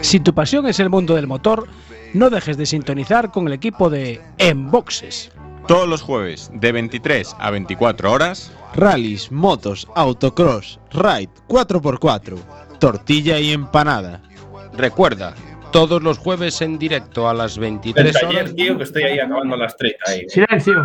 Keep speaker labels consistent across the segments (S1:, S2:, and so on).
S1: Si tu pasión es el mundo del motor, no dejes de sintonizar con el equipo de Enboxes.
S2: Todos los jueves, de 23 a 24 horas,
S3: rallies, motos, autocross, ride 4x4, tortilla y empanada.
S4: Recuerda, todos los jueves en directo a las 23
S5: El
S4: horas.
S5: taller, tío, que estoy ahí acabando las tres. Ahí.
S1: Silencio.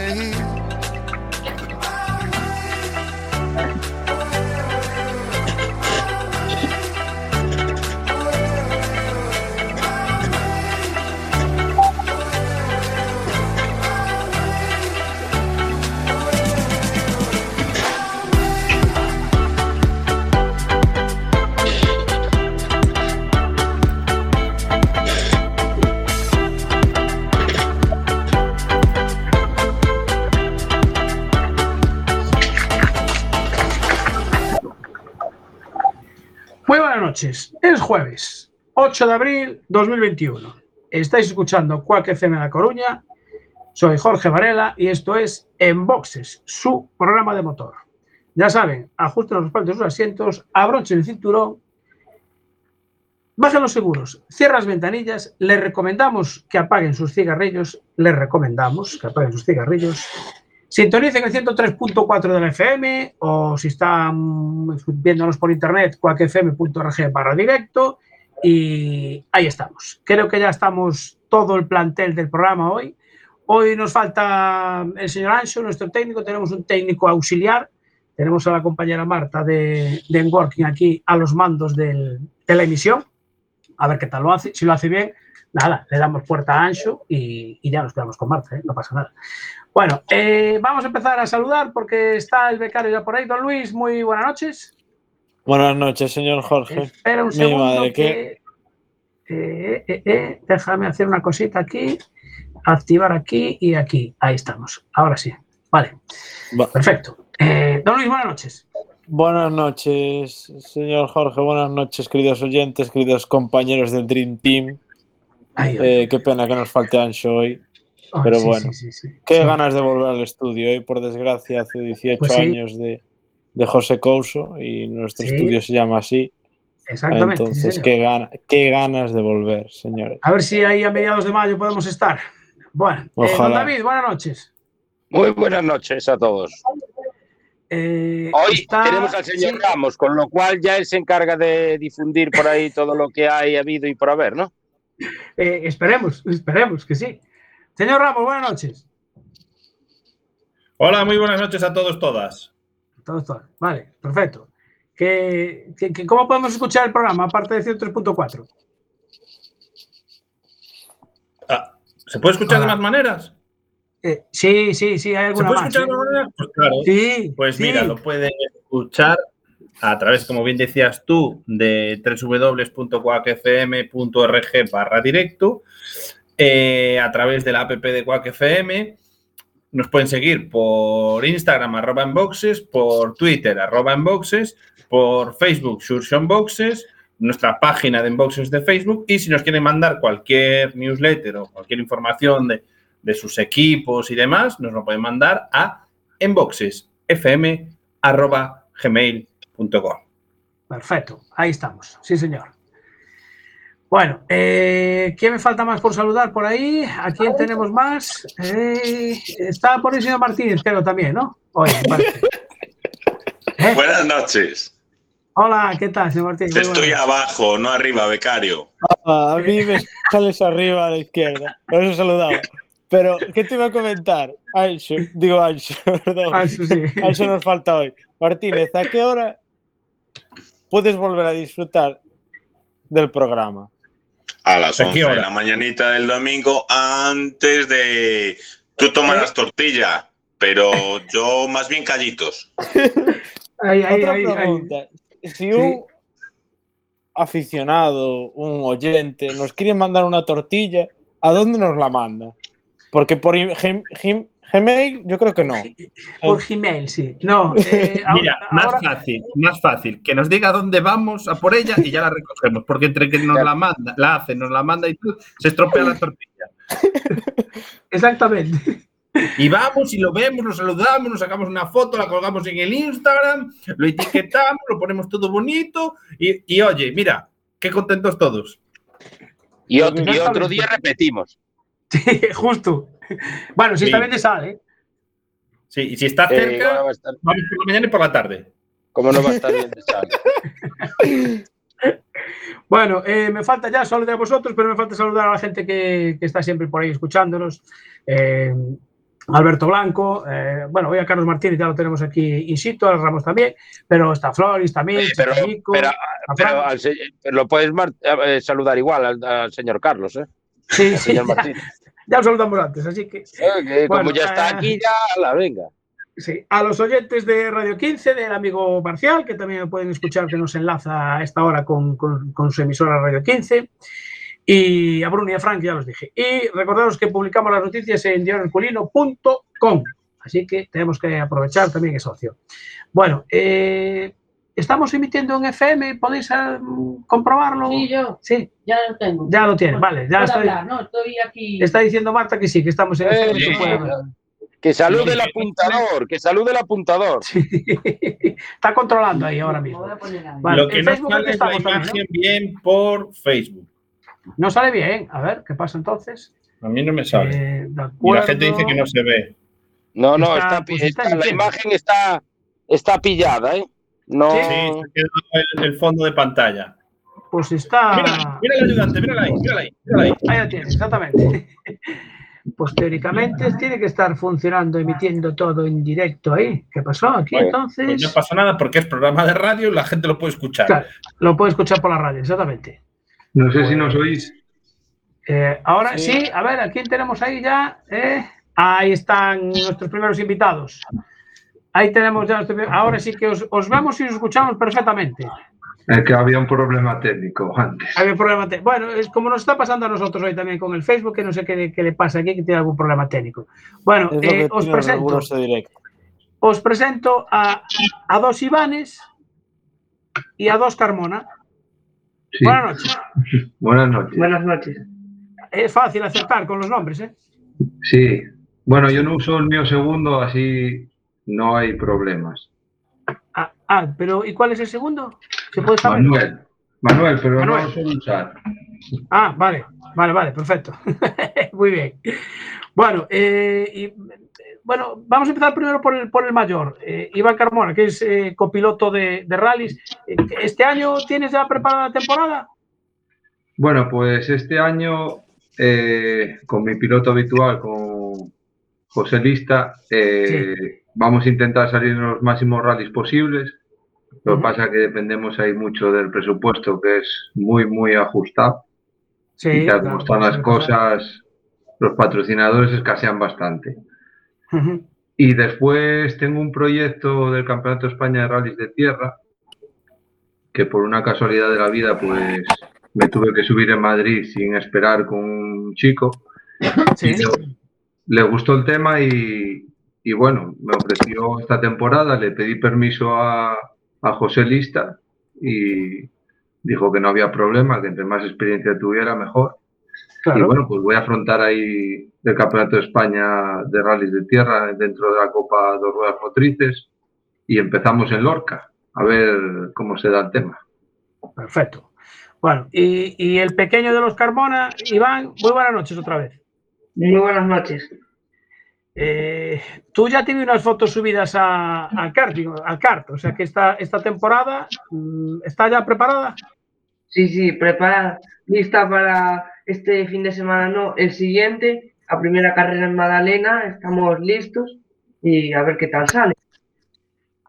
S1: Noches. Es jueves, 8 de abril 2021. Estáis escuchando Cuac FM La Coruña. Soy Jorge Varela y esto es En Boxes, su programa de motor. Ya saben, ajusten los respaldos de sus asientos, abrochen el cinturón, bajen los seguros, cierren las ventanillas. Les recomendamos que apaguen sus cigarrillos. Les recomendamos que apaguen sus cigarrillos Sintonicen el 103.4 de la FM o si están viéndonos por internet, cuacfm.org barra directo. Y ahí estamos. Creo que ya estamos todo el plantel del programa hoy. Hoy nos falta el señor Ancho, nuestro técnico. Tenemos un técnico auxiliar. Tenemos a la compañera Marta de, de Enworking aquí a los mandos del- de la emisión. A ver qué tal lo hace. Si lo hace bien, nada, le damos puerta a Ancho y, y ya nos quedamos con Marta, ¿eh? no pasa nada. Bueno, eh, vamos a empezar a saludar porque está el becario ya por ahí. Don Luis, muy buenas noches.
S3: Buenas noches, señor Jorge.
S1: Espera un
S3: Mi
S1: segundo
S3: madre,
S1: que... eh, eh, déjame hacer una cosita aquí, activar aquí y aquí. Ahí estamos. Ahora sí. Vale,
S3: Va-
S1: perfecto. Don Luis, buenas noches.
S3: Buenas noches, señor Jorge. Buenas noches, queridos oyentes, queridos compañeros del Dream Team.
S1: Ay,
S3: qué pena que nos falte Ancho hoy.
S1: Ay,
S3: pero
S1: sí,
S3: bueno.
S1: sí, sí, sí.
S3: Qué
S1: Sí.
S3: ganas de volver al estudio. Hoy, por desgracia, hace 18
S1: Pues sí.
S3: años de, de José Couso y nuestro
S1: Sí.
S3: estudio se llama así.
S1: Exactamente.
S3: Entonces, qué, gana- qué ganas de volver, señores.
S1: A ver si ahí a mediados de mayo podemos estar. Bueno, eh, don. David, buenas noches.
S4: Muy buenas noches a todos.
S1: Eh,
S4: Hoy
S1: está-
S4: tenemos al señor
S1: sí,
S4: Ramos, con lo cual ya él se encarga de difundir por ahí todo lo que hay habido y por haber, ¿no?
S1: eh, esperemos, esperemos que sí. Señor Ramos, buenas noches.
S5: Hola, muy buenas noches a todos, todas.
S1: Todo, todo. Vale, perfecto. ¿Qué, qué- qué- cómo podemos escuchar el programa aparte de 103.4?
S5: Ah, ¿Se puede escuchar de
S1: Hola.
S5: más maneras?
S1: Eh, sí, sí, sí, hay
S5: ¿Se
S1: alguna
S5: puede
S1: más.
S5: escuchar de
S1: ¿eh?
S5: más maneras? Pues claro.
S1: Sí,
S5: Pues
S1: sí.
S5: mira, lo pueden escuchar a través, como bien decías tú, de www.cuacfm.org barra directo, eh, a través de la app de Quack FM. Nos pueden seguir por Instagram, arroba en boxes, por Twitter, arroba en boxes, por Facebook, Sursion Boxes, nuestra página de Enboxes de Facebook y si nos quieren mandar cualquier newsletter o cualquier información de, de sus equipos y demás, nos lo pueden mandar a enboxesfm.gmail.com.
S1: Perfecto, ahí estamos. Sí, señor. Bueno, eh, ¿quién me falta más por saludar por ahí? ¿A quién tenemos más? Eh, está por el señor Martínez, creo también, ¿no? Oye. ¿Eh?
S6: Buenas noches.
S1: Hola, ¿qué tal, señor Martínez?
S6: Estoy
S1: buenas.
S6: abajo, no arriba, becario.
S3: Ah, a mí me sales arriba a la izquierda. Por eso saludaba. Pero, ¿qué te iba a comentar? Ancho, digo Ancho, perdón.
S1: Eso sí.
S3: Ancho nos falta hoy. Martínez, ¿a qué hora puedes volver a disfrutar del programa?
S6: A las
S5: ¿A qué
S6: 11 de la mañanita del domingo, antes de. Tú tomas las tortillas, pero yo más bien callitos.
S1: Ahí,
S3: Otra pregunta. Si un aficionado, un oyente, nos quiere mandar una tortilla, ¿a dónde nos la manda? Porque por Gmail yo creo que no.
S1: Por Gmail, sí. No, eh,
S5: Mira,
S1: ahora-
S5: más
S1: ahora-
S5: fácil, más fácil. Que nos diga dónde vamos a por ella y ya la recogemos. Porque entre que nos la manda, la hace, nos la manda y tú, se estropea la tortilla.
S1: Exactamente.
S5: Y vamos y lo vemos, lo saludamos, nos sacamos una foto, la colgamos en el Instagram, lo etiquetamos, lo ponemos todo bonito y, y oye, mira, qué contentos todos.
S4: Y otro, y otro día repetimos.
S1: Sí, justo. Bueno, si
S5: Sí.
S1: está bien de sal, ¿eh?
S5: Sí, y si está
S4: Eh,
S5: cerca,
S4: va a estar-
S5: vamos por la mañana y por la tarde.
S4: ¿Cómo no va a estar bien de sal?
S1: Bueno, eh, me falta ya saludar a vosotros, pero me falta saludar a la gente que, que está siempre por ahí escuchándonos. Eh, Alberto Blanco, eh, bueno, hoy a Carlos Martínez ya lo tenemos aquí in situ, a Ramos también, pero está Floris también,
S4: pero,
S1: Chico,
S4: pero-
S1: a
S4: pero al lo puedes mar- eh, saludar igual al, al señor Carlos, ¿eh?
S1: Sí,
S4: Al
S1: sí,
S4: señor
S1: ya,
S4: Martín.
S1: ya lo saludamos antes, así que
S4: que
S1: Bueno,
S4: como ya está
S1: eh,
S4: aquí, ya la venga.
S1: Sí, a los oyentes de Radio 15, del amigo Marcial, que también pueden escuchar, que nos enlaza a esta hora con, con- con su emisora Radio 15. Y a Bruno y a Frank, ya los dije. Y recordaros que publicamos las noticias en diarioherculino.com. Así que tenemos que aprovechar también esa opción. Bueno, eh, estamos emitiendo en FM, ¿podéis eh, comprobarlo?
S7: Sí, yo
S1: Sí,
S7: ya lo tengo.
S1: ya lo tiene, vale. Ya está,
S7: hablar, ¿no? Estoy aquí.
S1: está diciendo Marta que sí, que estamos en
S4: Eh,
S1: FM.
S4: sí,
S1: que
S4: salude el apuntador, que salude el apuntador.
S1: Sí. Está controlando ahí ahora mismo.
S7: ahí.
S1: Vale,
S5: Lo que no
S1: Facebook
S5: sale es la
S1: también,
S5: imagen bien por Facebook.
S1: No sale bien. A ver, ¿qué pasa entonces?
S5: A mí no me sale.
S1: Eh,
S5: y la gente dice que no se ve.
S4: No, no,
S1: Está-
S4: está,
S1: pues
S4: está-
S1: está
S4: la imagen está, está pillada, ¿eh? No.
S5: Sí, se quedó el, el fondo de pantalla.
S1: Pues está.
S5: Mira, mira el ayudante, mírala ahí, mírala ahí, mírala ahí.
S1: Ahí la tienes, exactamente. Pues teóricamente tiene que estar funcionando, emitiendo todo en directo ahí. ¿Qué pasó aquí
S4: Bueno,
S1: entonces?
S5: Pues no pasa nada porque es programa de radio y la gente lo puede escuchar.
S1: Claro, lo puede escuchar por la radio, exactamente.
S8: No sé si nos oís.
S1: Eh, ahora
S4: Sí.
S1: sí. a ver, ¿a quién tenemos ahí ya? Eh, ahí están nuestros primeros invitados. Ahí tenemos ya. Ahora sí que os, os vemos y os escuchamos perfectamente.
S8: Es que había un problema técnico antes.
S1: Había problema te- Bueno, es como nos está pasando a nosotros hoy también con el Facebook, que no sé qué, qué le pasa aquí, que tiene algún problema técnico. Bueno, eh, os, presento, os presento a, a dos Ivanes y a dos Carmona.
S8: Sí.
S1: Buenas noches.
S8: Buenas noches.
S7: Buenas noches.
S1: Es fácil acertar con los nombres, ¿eh?
S8: Sí. Bueno, yo no uso el mío segundo, así no hay problemas.
S1: Ah, ah, pero ¿y cuál es el segundo? ¿Se puede saber?
S8: Manuel. Manuel, pero
S1: Manuel.
S8: no lo suelo usar.
S1: Ah, vale, vale, vale, perfecto. Muy bien. Bueno, eh, y, bueno, vamos a empezar primero por el, por el mayor, eh, Iván Carmona, que es eh, copiloto de, de rallies. ¿Este año tienes ya preparada la temporada?
S8: Bueno, pues este año, con mi piloto habitual, con José Lista, eh, vamos a intentar salir en los máximos rallies posibles. Lo que pasa es que dependemos ahí mucho del presupuesto, que es muy, muy ajustado.
S1: Sí.
S8: y tal como están las cosas, los patrocinadores escasean bastante. Y después tengo un proyecto del Campeonato de España de Rallys de Tierra, que por una casualidad de la vida, pues me tuve que subir en Madrid sin esperar con un chico.
S1: Sí.
S8: Y le, le gustó el tema y, y bueno, me ofreció esta temporada, le pedí permiso a, a José Lista y dijo que no había problema, que entre más experiencia tuviera, mejor. Y bueno, pues voy a afrontar ahí el Campeonato de España de Rallys de Tierra dentro de la Copa Dos Ruedas Motrices y empezamos en Lorca, a ver cómo se da el tema.
S1: Perfecto. Bueno, y, y el pequeño de los Carmona, Iván, muy buenas noches otra vez.
S7: Muy buenas noches.
S1: Eh, tú ya tienes unas fotos subidas a, al karting, al kart, o sea que esta, esta temporada mm, está ya preparada.
S7: Sí, sí, preparada, lista para este fin de semana, no, el siguiente, la primera carrera en Madalena, estamos listos y a ver qué tal sale.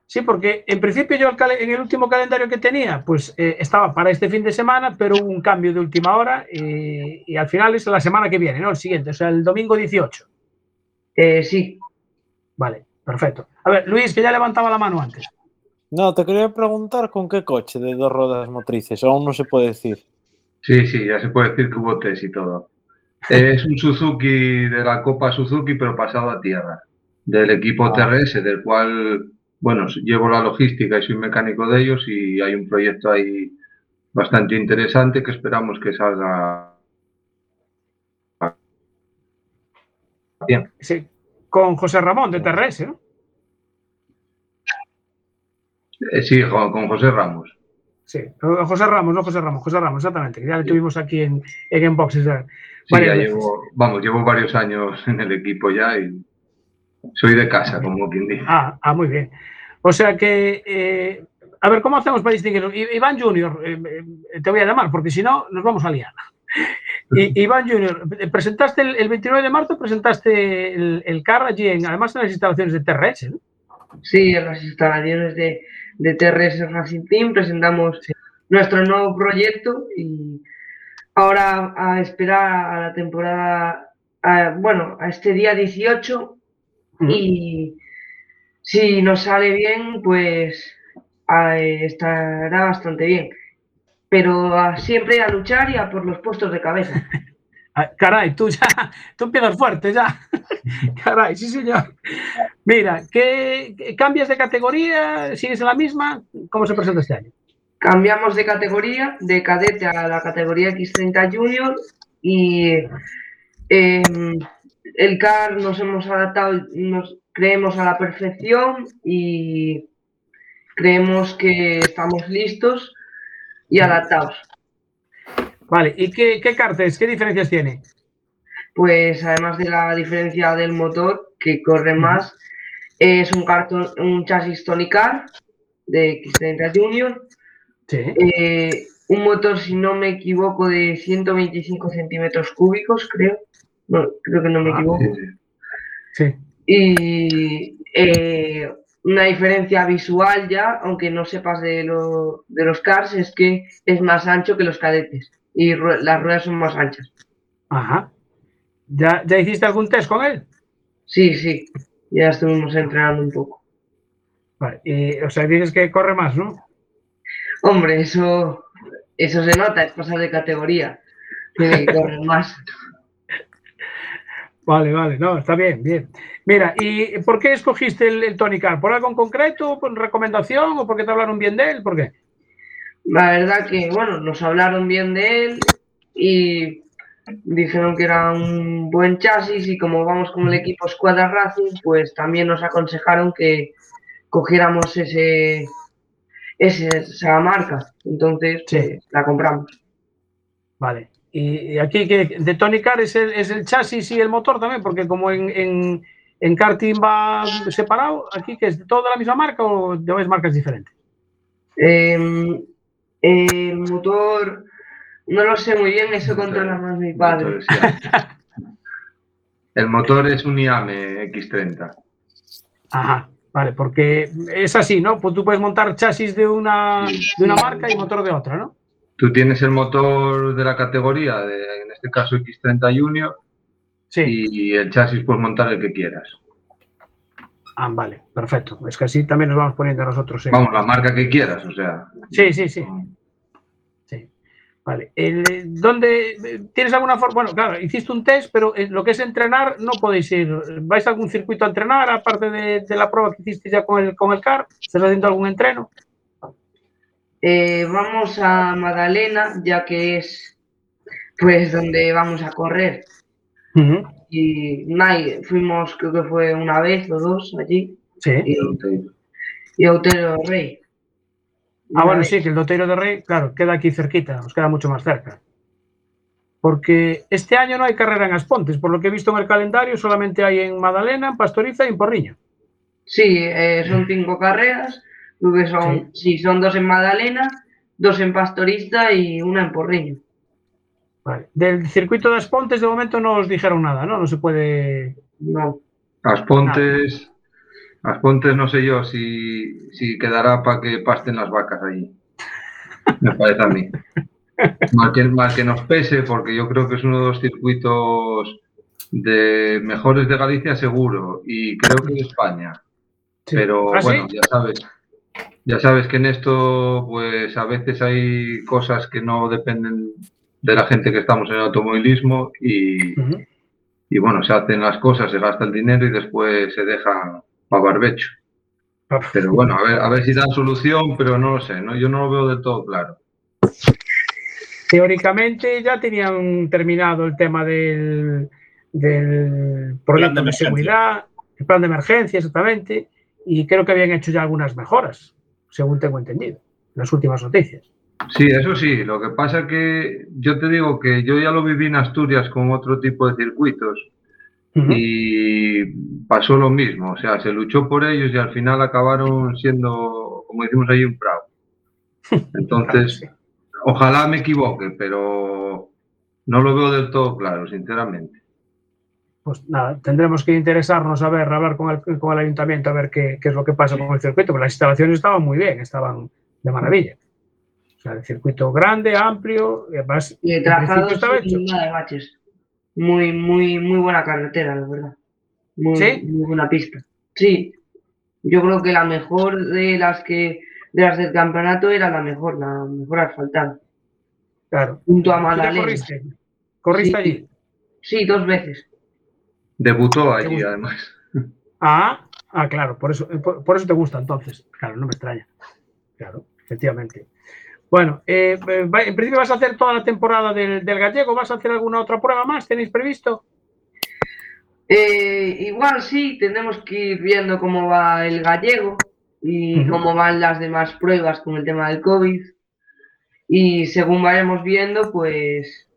S1: Sí, porque en principio yo en el último calendario que tenía, pues eh, estaba para este fin de semana, pero hubo un cambio de última hora eh, y al final es la semana que viene, ¿no? El siguiente, o sea, el domingo 18.
S7: Eh, sí,
S1: Vale, perfecto. A ver, Luis, que ya levantaba la mano antes.
S3: No, te quería preguntar con qué coche de dos ruedas motrices, aún no se puede decir.
S8: Sí, sí, ya se puede decir que hubo test y todo. Es un Suzuki de la Copa Suzuki, pero pasado a tierra, del equipo
S3: Ah.
S8: TRS, del cual, bueno, llevo la logística y soy mecánico de ellos y hay un proyecto ahí bastante interesante que esperamos que salga bien.
S1: Sí, con José Ramón de TRS, ¿no?
S8: Eh, sí, con, José Ramos.
S1: Sí, José Ramos, no José Ramos, José Ramos, exactamente. que Ya le tuvimos aquí en, en Enboxes. ya
S8: Sí, ya llevo, vamos, llevo varios años en el equipo ya y soy de casa, como quien dice.
S1: Ah, ah, muy bien. O sea que, eh, a ver, ¿cómo hacemos para distinguirlo? Iván Junior, eh, eh, te voy a llamar, porque si no, nos vamos a liar. I- Iván Junior, eh, presentaste el, el 29 de marzo, presentaste el, el CAR allí, en, además en las instalaciones de TRS, ¿no?
S7: Sí, en las instalaciones de, de TRS Racing Team presentamos nuestro nuevo proyecto y ahora a esperar a la temporada, a- bueno, a este día 18 y si nos sale bien, pues eh, estará bastante bien. Pero siempre a luchar y a por los puestos de cabeza.
S1: Ah, Caray, tú ya, tú empiezas fuerte ya. Caray, sí señor. Mira, ¿qué, qué- cambias de categoría? ¿Sigues en la misma? ¿Cómo se presenta este año?
S7: Cambiamos de categoría, de cadete a la categoría X30 Junior y em, el CAR nos hemos adaptado, nos creemos a la perfección y creemos que estamos listos y adaptados.
S1: Vale, ¿y qué, qué qué diferencias tiene?
S7: Pues además de la diferencia del motor, que corre más, es un cartón, un chasis Tony Car de X30 Junior,
S1: Sí.
S7: eh, un motor, si no me equivoco, de 125 centímetros cúbicos, creo. No, creo que no me
S1: Ah,
S7: equivoco.
S8: Sí, sí.
S1: Sí.
S7: Y eh, una diferencia visual ya, aunque no sepas de, lo- de los cars, es que es más ancho que los cadetes y las ruedas son más anchas.
S1: Ajá. ¿Ya, ¿Ya hiciste algún test con él?
S7: Sí, sí, ya estuvimos entrenando un poco.
S1: Vale, y, o sea, dices que corre más, ¿no?
S7: Hombre, eso, eso se nota, es pasar de categoría. Tiene que correr más.
S1: Vale, vale, no, está bien, bien. Mira, ¿y por qué escogiste el, el Tony Car? ¿Por algo en concreto? ¿Por recomendación? ¿O porque te hablaron bien de él? ¿Por qué?
S7: La verdad que, bueno, nos hablaron bien de él y dijeron que era un buen chasis y como vamos con el equipo Squadra Racing, pues también nos aconsejaron que cogiéramos ese, ese- esa marca. Entonces,
S1: Sí.
S7: pues, la compramos.
S1: Vale. Y, aquí que de Tony Car es el, es el chasis y el motor también, porque como en, en, en karting va separado, aquí que es de toda la misma marca o de varias marcas diferentes.
S7: Em, el motor, no lo sé muy bien, eso controla más mi padre.
S8: El motor es un IAME X30.
S1: Ajá, vale, porque es así, ¿no? Pues tú puedes montar chasis de una, de una marca y motor de otra, ¿no?
S8: Tú tienes el motor de la categoría, de, en este caso X30 Junior,
S1: Sí.
S8: y el chasis puedes montar el que quieras.
S1: Ah, vale, perfecto. Es que así también nos vamos poniendo nosotros. en-
S8: Vamos, la marca que quieras, o sea.
S1: Sí, sí, sí. Sí. Vale. El, ¿Dónde tienes alguna forma? Bueno, claro, hiciste un test, pero lo que es entrenar no podéis ir. ¿Vais a algún circuito a entrenar aparte de, de la prueba que hiciste ya con el, con el CAR? ¿Estás haciendo algún entreno?
S7: Eh, vamos a Madalena, ya que es pues donde vamos a correr. Y nada, fuimos, creo que fue una vez o dos allí,
S1: Sí.
S7: y, y Otero Rey.
S1: Ah, bueno,
S7: vez.
S1: sí, que el Doteiro de Rey, claro, queda aquí cerquita, nos queda mucho más cerca. Porque este año no hay carrera en Aspontes, por lo que he visto en el calendario, solamente hay en Madalena, en Pastoriza y en Porriño.
S7: Sí, eh, son cinco carreras, creo que son, sí. son dos en Madalena, dos en Pastorista y una en Porriño.
S1: Vale. Del circuito de Aspontes, de momento no os dijeron nada, ¿no? No se puede.
S7: No.
S8: Aspontes, Aspontes no sé yo si, si quedará para que pasten las vacas allí. Me parece a mí. Mal que, mal que nos pese, porque yo creo que es uno de los circuitos de mejores de Galicia seguro y creo que de España.
S1: Sí.
S8: Pero
S1: ¿Ah, sí?
S8: bueno, ya sabes, ya sabes que en esto, pues a veces hay cosas que no dependen de la gente que estamos en el automovilismo y, y bueno, se hacen las cosas, se gasta el dinero y después se dejan para barbecho. Pero bueno, a ver, a ver si dan solución, pero no lo sé, ¿no? Yo no lo veo del todo claro.
S1: Teóricamente ya tenían terminado el tema del, del proyecto
S5: de
S1: seguridad, el plan de emergencia exactamente, y creo que habían hecho ya algunas mejoras, según tengo entendido, en las últimas noticias.
S8: Sí, eso sí, lo que pasa que yo te digo que yo ya lo viví en Asturias con otro tipo de circuitos y pasó lo mismo, o sea, se luchó por ellos y al final acabaron siendo, como decimos ahí, un prado. Entonces, ojalá me equivoque, pero no lo veo del todo claro, sinceramente.
S1: Pues nada, tendremos que interesarnos a ver, a hablar con el, con el ayuntamiento a ver qué, qué es lo que pasa con el circuito, porque las instalaciones estaban muy bien, estaban de maravilla. O sea, el circuito grande, amplio, y además,
S7: Y el trazado
S1: estaba hecho.
S7: nada de baches. Muy, muy, muy buena carretera, la verdad. Muy,
S1: ¿Sí?
S7: muy buena pista. Sí. Yo creo que la mejor de las que de las del campeonato era la mejor, la mejor asfaltada.
S1: Claro.
S7: Junto a
S1: ¿Tú te
S7: Magdalena.
S1: corriste? ¿Corriste
S7: Sí.
S1: allí?
S7: Sí, dos veces.
S8: Debutó allí, además.
S1: Ah, ah, claro, por eso, por, por eso te gusta entonces. Claro, no me extraña. Claro, efectivamente. Bueno, eh, va- en principio vas a hacer toda la temporada del, del gallego, ¿vas a hacer alguna otra prueba más? ¿Tenéis previsto?
S7: Eh, igual sí, tenemos que ir viendo cómo va el gallego y cómo van las demás pruebas con el tema del COVID. Y según vayamos viendo, pues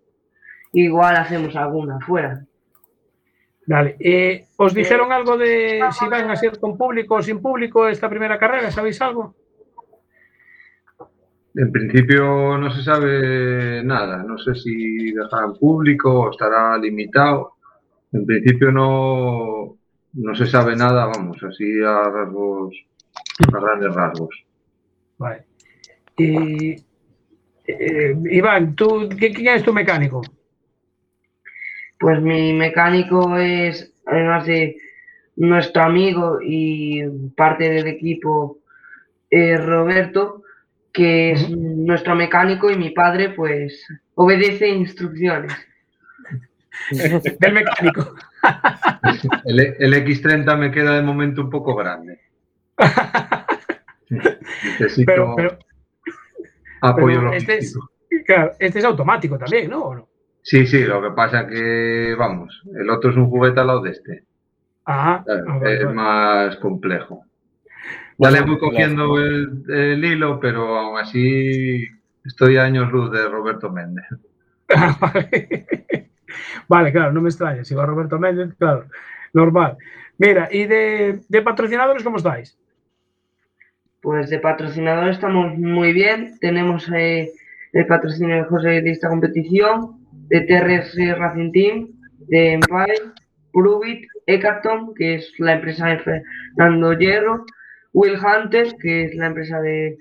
S7: igual hacemos alguna fuera.
S1: Vale. eh, ¿Os dijeron algo de si van a ser con público o sin público esta primera carrera? ¿Sabéis algo?
S8: En principio no se sabe nada, no sé si dejarán público o estará limitado. En principio no, no se sabe nada, vamos, así a rasgos, a grandes rasgos.
S1: Vale. Y, eh, Iván, ¿tú, ¿qué- ¿quién es tu mecánico?
S7: Pues mi mecánico es, además de nuestro amigo y parte del equipo, eh, Roberto, que es nuestro mecánico y mi padre, pues, obedece instrucciones.
S1: Del mecánico.
S8: El, el X30 me queda de momento un poco grande. Necesito
S1: Pero, pero,
S8: apoyo
S1: pero este, es, claro, este es automático también, ¿no? ¿O no?
S8: Sí, sí, lo que pasa que, vamos, el otro es un juguete al lado de este.
S1: Ajá.
S8: Claro,
S1: Ah, vale,
S8: es más complejo. Ya le voy cogiendo el, el hilo, pero aún así estoy a años luz de Roberto Méndez.
S1: vale. Claro, no me extraña. Si va Roberto Méndez, claro, normal. Mira, ¿y de, de patrocinadores cómo estáis?
S7: Pues de patrocinador estamos muy bien. Tenemos eh, el patrocinio de José de esta competición, de TRS Racing Team, de Empire, Pruvit, Ecarton, que es la empresa de Fernando Hierro, Will Hunter, que es la empresa de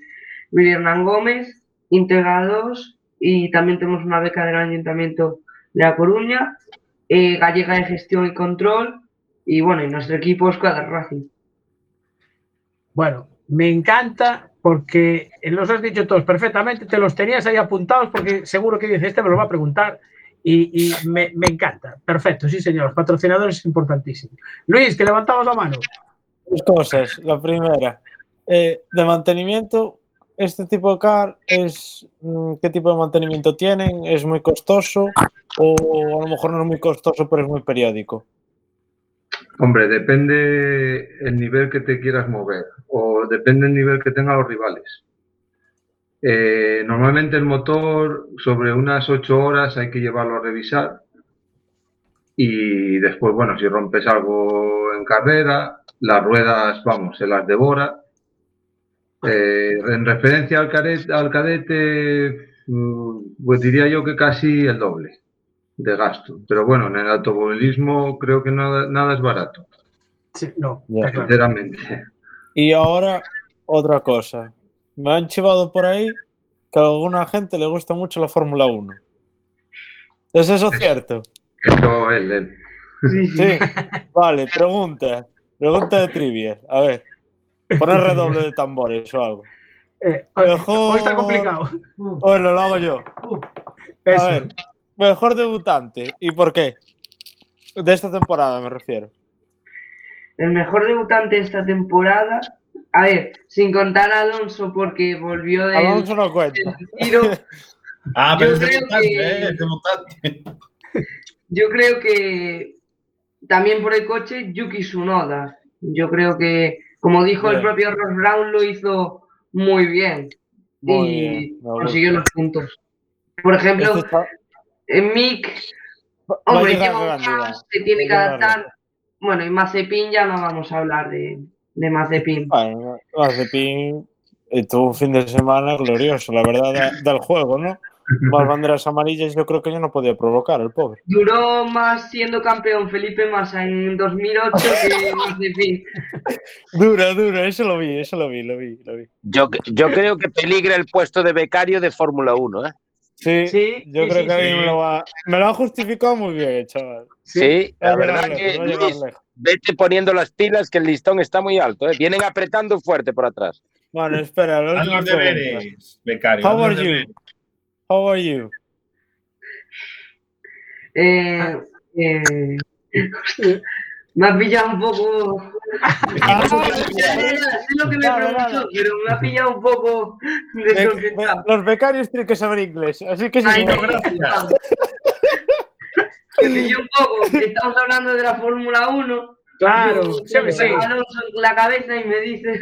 S7: Willy Hernán Gómez, Integra 2 y también tenemos una beca del Ayuntamiento de La Coruña, eh, Gallega de Gestión y Control y bueno, y nuestro equipo es Cuadra Racing.
S1: Bueno, me encanta porque los has dicho todos perfectamente, te los tenías ahí apuntados porque seguro que dice, este me lo va a preguntar y, y me, me encanta. Perfecto, sí señor, los patrocinadores es importantísimo. Luis, que levantabas la mano.
S3: Dos cosas. La primera, eh, de mantenimiento, este tipo de car es mm, qué tipo de mantenimiento tienen, es muy costoso o a lo mejor no es muy costoso, pero es muy periódico.
S8: Hombre, depende el nivel que te quieras mover o depende el nivel que tengan los rivales. Eh, normalmente el motor sobre unas 8 horas hay que llevarlo a revisar y después, bueno, si rompes algo en carrera, las ruedas, vamos, se las devora. Eh, en referencia al, cadete, al cadete, mm, pues diría yo que casi el doble de gasto. Pero bueno, en el automovilismo creo que nada, nada es barato,
S1: Sí, no,
S8: sinceramente.
S3: Y ahora, otra cosa. Me han chivado por ahí que a alguna gente le gusta mucho la Fórmula 1. ¿Es eso cierto?
S8: Él, él.
S7: Sí.
S3: Vale, pregunta. Pregunta de trivia. A ver. Poner redoble de tambores o algo.
S1: Eh,
S3: Mejor-
S1: hoy está complicado.
S3: Bueno, lo hago yo.
S1: Eso.
S3: A ver. Mejor debutante. ¿Y por qué? De esta temporada me refiero.
S7: El mejor debutante de esta temporada. A ver, sin contar a Alonso porque volvió del,
S3: Alonso no cuenta.
S7: tiro.
S5: Ah, pero
S7: Yo
S5: es
S7: creo
S5: debutante,
S7: que-
S5: ¿eh? Es debutante.
S7: Yo creo que también por el coche, Yuki Tsunoda. Yo creo que, como dijo el propio Ross Brown, lo hizo muy bien.
S3: Muy
S7: y
S3: bien,
S7: consiguió los puntos. Por ejemplo,
S3: Este está-
S7: en Mick, hombre, lleva. Haas, se tiene que adaptar. Bueno, y Mazepin ya no vamos a hablar de, de Mazepin.
S3: Bueno, Mazepin tuvo un fin de semana glorioso, la verdad, da- del juego, ¿no? Más banderas amarillas yo creo que ya no podía provocar, el pobre.
S7: Duró más siendo campeón Felipe Massa en 2008 que Mazepin.
S3: Dura, dura, eso lo vi, eso lo vi, lo vi, lo vi.
S4: Yo, yo creo que peligra el puesto de becario de Fórmula 1, ¿eh?
S3: Sí,
S1: Sí,
S3: yo
S1: sí,
S3: creo
S1: sí,
S3: que a mí
S5: sí.
S3: me lo, va, me lo ha justificado muy bien, chaval.
S4: Sí, la verdad
S3: lejos,
S4: que Luis,
S3: lejos.
S4: vete poniendo las pilas que el listón está muy alto, ¿eh? Vienen apretando fuerte por atrás.
S3: Bueno, espera,
S5: los deberes, becario.
S3: How
S5: los
S3: are you? How are you?
S7: Eh, eh, me ha pillado un poco. Me pero me ha pillado un poco desconcentrado.
S3: los becarios tienen que saber inglés, así que sí.
S7: Ay, no,
S5: gracias.
S7: Me pilló un poco, que estamos hablando de la Fórmula 1.
S1: Claro, sí, sí.
S7: Alonso en la cabeza y me dice.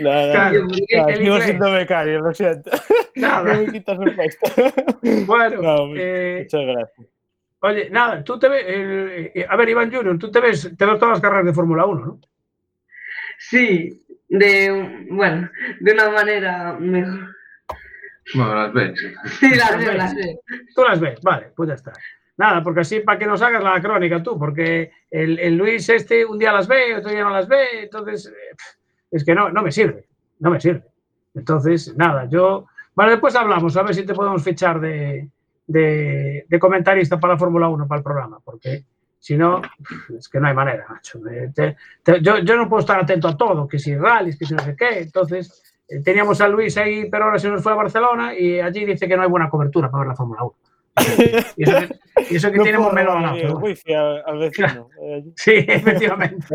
S3: Nada,
S1: Claro,
S7: "Yo, ¿por qué?".
S3: nada, sigo
S1: inglés.
S3: siendo becario, lo siento.
S1: Nada.
S3: No me quitas el puesto.
S1: Bueno,
S3: No,
S1: eh,
S3: Muchas gracias.
S1: Oye, nada, tú te ves. eh, a ver, Iván Junior, tú te ves, te ves todas las carreras de Fórmula 1, ¿no?
S7: Sí, de. Bueno, de una manera mejor.
S8: Bueno, las ves.
S7: Sí, la sé, la sé.
S1: Tú las ves, vale, pues ya está. Nada, porque así para que nos hagas la crónica tú, porque el, el Luis este un día las ve, otro día no las ve, entonces eh, es que no, no me sirve, no me sirve. Entonces, nada, yo. Bueno, después hablamos, a ver si te podemos fichar de, de, de comentarista para la Fórmula 1, para el programa, porque si no, es que no hay manera, macho. Eh, te- te- yo, yo no puedo estar atento a todo, que si rallies, que si no sé qué, entonces. eh, Teníamos a Luis ahí, pero ahora se nos fue a Barcelona y allí dice que no hay buena cobertura para ver la Fórmula 1. Y eso que, y eso que
S3: No el
S1: pero bueno.
S3: wifi al, al vecino. eh,
S1: Sí, efectivamente.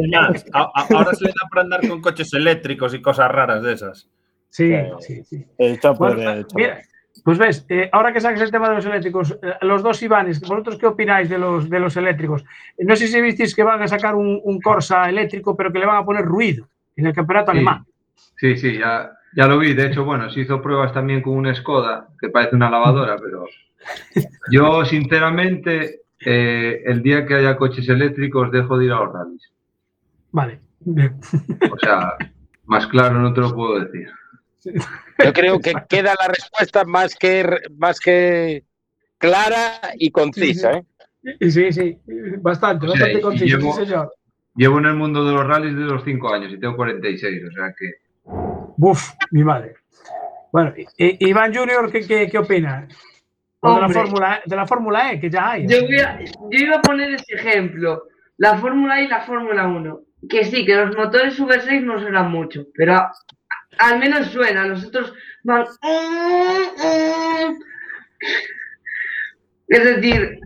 S5: A- a- ahora se le da por andar con coches eléctricos y cosas raras de esas.
S1: Sí,
S3: Eh,
S1: sí, sí.
S3: El chapo
S1: Bueno,
S3: de- chapo.
S1: mira, pues ves, eh, ahora que saques el tema de los eléctricos, eh, los dos Ivanes, ¿vosotros qué opináis de los, de los eléctricos? Eh, No sé si visteis que van a sacar un, un Corsa eléctrico, pero que le van a poner ruido en el campeonato
S8: Sí.
S1: alemán.
S8: Sí, sí, ya, ya lo vi. De hecho, bueno, se hizo pruebas también con una Skoda, que parece una lavadora, pero yo, sinceramente, el día que haya coches eléctricos, dejo de ir a los rallies.
S1: Vale. bien.
S8: O sea, más claro no te lo puedo decir.
S4: Yo creo que queda la respuesta más que, más que clara y concisa, ¿eh?
S1: Y Sí, sí, bastante,
S8: O sea,
S1: bastante conciso,
S8: llevo-
S1: sí, señor.
S8: Llevo en el mundo de los rallies desde los 5 años y tengo 46, o sea que...
S1: Buf, mi madre. Bueno, Iván Junior, ¿qué, qué, qué opina? De la. Fórmula de la Fórmula E, que ya hay.
S7: Yo, voy a- yo iba a poner ese ejemplo. La Fórmula E y la Fórmula 1. Que sí, que los motores V6 no suenan mucho, pero al menos suenan. Los otros van. Es decir,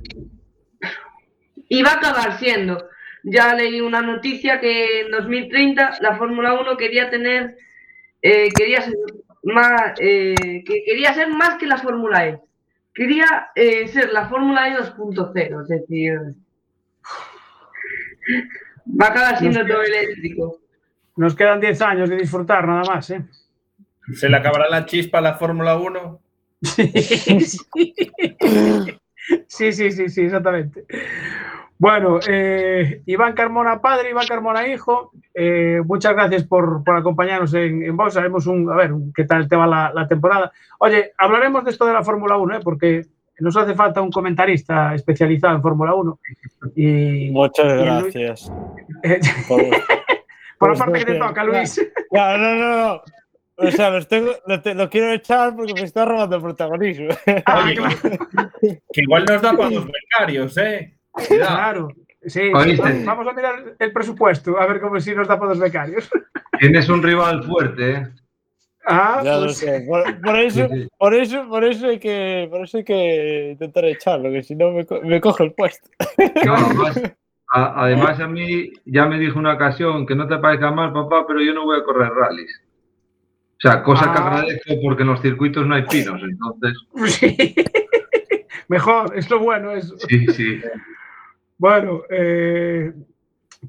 S7: y va a acabar siendo. Ya leí una noticia que en 2030 la Fórmula 1 quería tener, eh, quería ser más, eh, que quería ser más que la Fórmula E. Quería eh, ser la Fórmula E 2.0, es decir, va a acabar siendo todo eléctrico.
S1: Nos quedan 10 años de disfrutar nada más, ¿eh?
S5: ¿Se le acabará la chispa a la Fórmula 1?
S1: Sí, sí, sí, sí, exactamente. Bueno, eh, Iván Carmona padre, Iván Carmona hijo, eh, muchas gracias por, por acompañarnos en, en Vox. Haremos un, a ver, qué tal te va la, la temporada. Oye, hablaremos de esto de la Fórmula 1, ¿eh? porque nos hace falta un comentarista especializado en Fórmula 1. Y,
S3: Muchas
S1: y Luis-
S3: gracias.
S1: eh,
S3: por-
S1: por la parte que te toca, Luis.
S3: No, no, no. O sea, los tengo, lo, te- lo quiero echar porque me está robando el protagonismo.
S1: Ah, claro.
S5: Que igual nos da para dos becarios, ¿eh?
S1: Claro. Sí,
S8: Oíste.
S1: vamos, a mirar el presupuesto, a ver cómo si nos da para dos becarios.
S8: Tienes un rival fuerte, ¿eh?
S1: Ah,
S3: Ya lo
S1: pues,
S3: sé. Por, por eso, por eso, por eso hay que, por eso hay que intentar echarlo, que si no me, co- me coge el puesto.
S8: No, además, a, además a mí ya me dijo una ocasión que no te parezca mal, papá, pero yo no voy a correr rallies. O sea, cosa que
S1: Ah.
S8: agradezco porque en los circuitos no hay pinos, entonces,
S1: sí. Mejor, es lo bueno eso.
S8: sí, sí.
S1: Bueno, eh,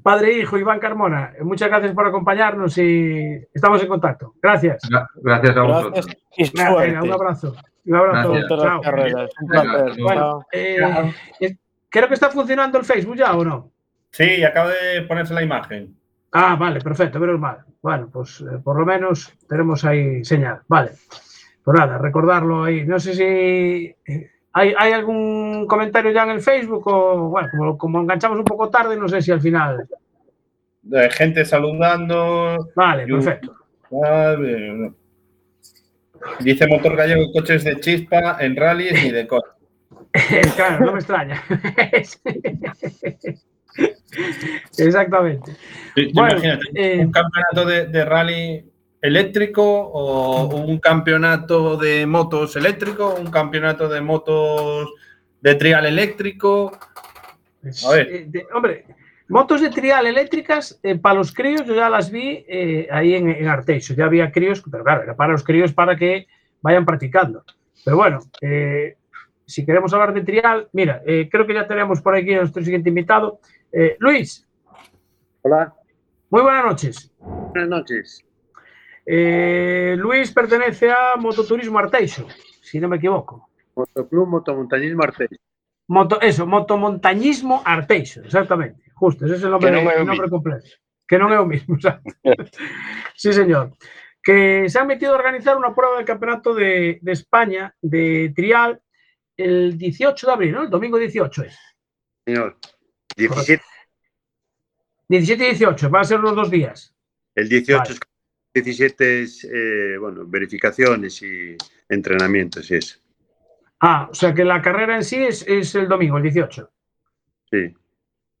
S1: padre e hijo, Iván Carmona, muchas gracias por acompañarnos y estamos en contacto. Gracias.
S8: Gra- Gracias a vosotros.
S3: Gracias
S1: Venga, un abrazo. Un abrazo. Chao. Bueno,
S3: Chao.
S1: eh, eh, creo que está funcionando el Facebook ya o no.
S5: Sí, acaba de ponerse la imagen.
S1: Ah, vale, perfecto, menos mal. Bueno, pues eh, por lo menos tenemos ahí señal. Vale. Pues nada, recordarlo ahí. No sé si eh, hay, hay algún comentario ya en el Facebook o, bueno, como, como enganchamos un poco tarde, no sé si al final.
S5: De gente saludando.
S1: Vale,
S5: Yo-
S1: perfecto.
S5: Dice motor gallego coches de chispa en rallies y de coche.
S1: claro, no me extraña. Exactamente. Bueno,
S5: imagínate,
S1: eh,
S5: un campeonato de, de rally eléctrico o un campeonato de motos eléctrico, un campeonato de motos de trial eléctrico. A ver.
S1: Eh, de- hombre, motos de trial eléctricas eh, para los críos, yo ya las vi eh, ahí en, en Arteixo. Ya había críos, pero claro, era para los críos para que vayan practicando. Pero bueno, eh, si queremos hablar de trial, mira, eh, creo que ya tenemos por aquí a nuestro siguiente invitado. Eh, Luis,
S9: Hola,
S1: muy buenas noches.
S9: buenas noches.
S1: Eh, Luis pertenece a Mototurismo Arteixo, si no me equivoco.
S9: Motoclub Motomontañismo Arteixo.
S1: Moto, eso, motomontañismo Arteixo, exactamente. Justo, ese es el nombre,
S4: Que non é o
S1: el nombre
S4: mismo.
S1: completo. Que non é o mismo, exacto. sí, señor. Que se ha metido a organizar una prueba del campeonato de, de España de trial el 18 de abril, ¿no? El domingo 18 es.
S9: Señor, 17,
S1: 17 y 18, van a ser los dos días.
S9: el 18
S1: Vale.
S9: es 17 es, eh, bueno, verificaciones y entrenamientos y eso.
S1: Ah, o sea que la carrera en sí es, es el domingo, el 18.
S9: Sí.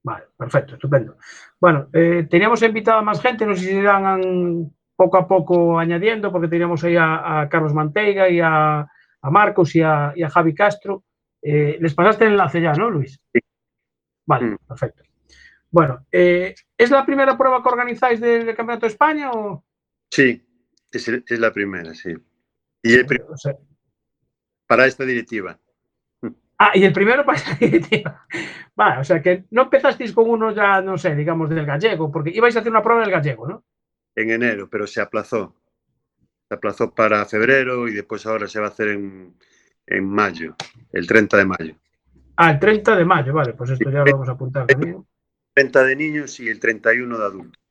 S1: Vale, perfecto, estupendo. Bueno, eh, teníamos invitado a más gente, no sé si irán poco a poco añadiendo, porque teníamos ahí a, a Carlos Manteiga y a, a Marcos y a, y a Javi Castro. Eh, les pasaste el enlace ya, ¿no, Luis?
S9: Sí.
S1: Vale,
S9: Mm.
S1: perfecto. Bueno, eh, ¿es la primera prueba que organizáis del, Campeonato de España o...?
S9: Sí, es, la primera, sí. Y el pri-
S1: o sea,
S9: para esta directiva.
S1: ah, y el primero para esa directiva. Vale, o sea que no empezasteis con uno ya, no sé, digamos, del gallego, porque ibais a hacer una prueba del gallego, ¿no?
S9: en enero, pero se aplazó. Se aplazó para febrero y después ahora se va a hacer en, en mayo, el 30 de mayo.
S1: Ah, el 30 de mayo, vale, pues esto ya lo vamos a apuntar también.
S9: 30 de niños y el 31 de adultos.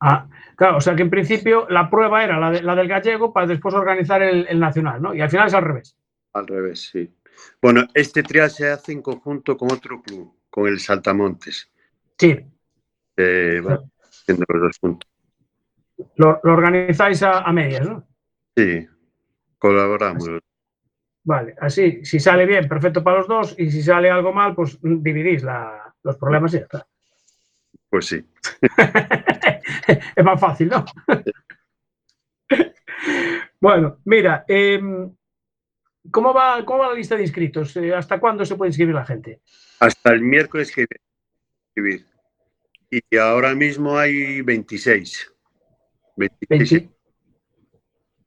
S1: Ah, claro, o sea que en principio la prueba era la, de- la del gallego para después organizar el, el nacional, ¿no? Y al final es al revés.
S9: Al revés, sí. Bueno, este trial se hace en conjunto con otro club, con el Saltamontes.
S1: Sí,
S9: va haciendo los dos juntos.
S1: lo, lo organizáis a, a medias, ¿no?
S9: Sí, colaboramos.
S1: Vale, así, si sale bien, perfecto para los dos, y si sale algo mal, pues dividís la- los problemas y ya está.
S9: Pues sí.
S1: es más fácil, ¿no? bueno, mira, em, ¿cómo, va, ¿cómo va la lista de inscritos? Eh, ¿Hasta cuándo se puede inscribir la gente?
S9: Hasta el miércoles que viene escribir. Y ahora mismo hay 26. 26.
S1: 20.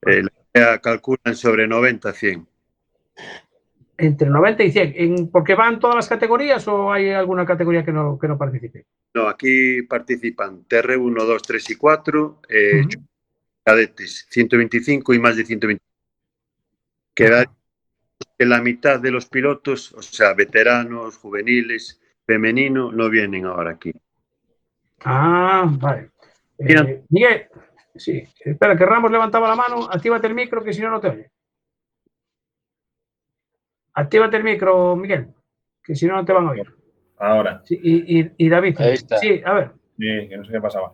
S9: Eh, la- calculan sobre 90, 100.
S1: Entre 90 y 100. ¿En, ¿Porque van todas las categorías o hay alguna categoría que no, que no participe?
S9: No, aquí participan TR1, 2, 3 y 4, eh,
S1: Ujú.
S9: cadetes 125 y más de 125. Queda que la mitad de los pilotos, o sea, veteranos, juveniles, femenino, no vienen ahora aquí.
S1: Ah, vale. Eh. Miguel, sí, espera, que Ramos levantaba la mano. Actívate el micro, que si no, no te oye. Actívate el micro, Miguel, que si no, no te van a oír.
S5: Ahora.
S1: Sí, y, y- y David.
S4: Ahí está.
S1: Sí, a ver.
S5: Sí, que no sé qué pasaba.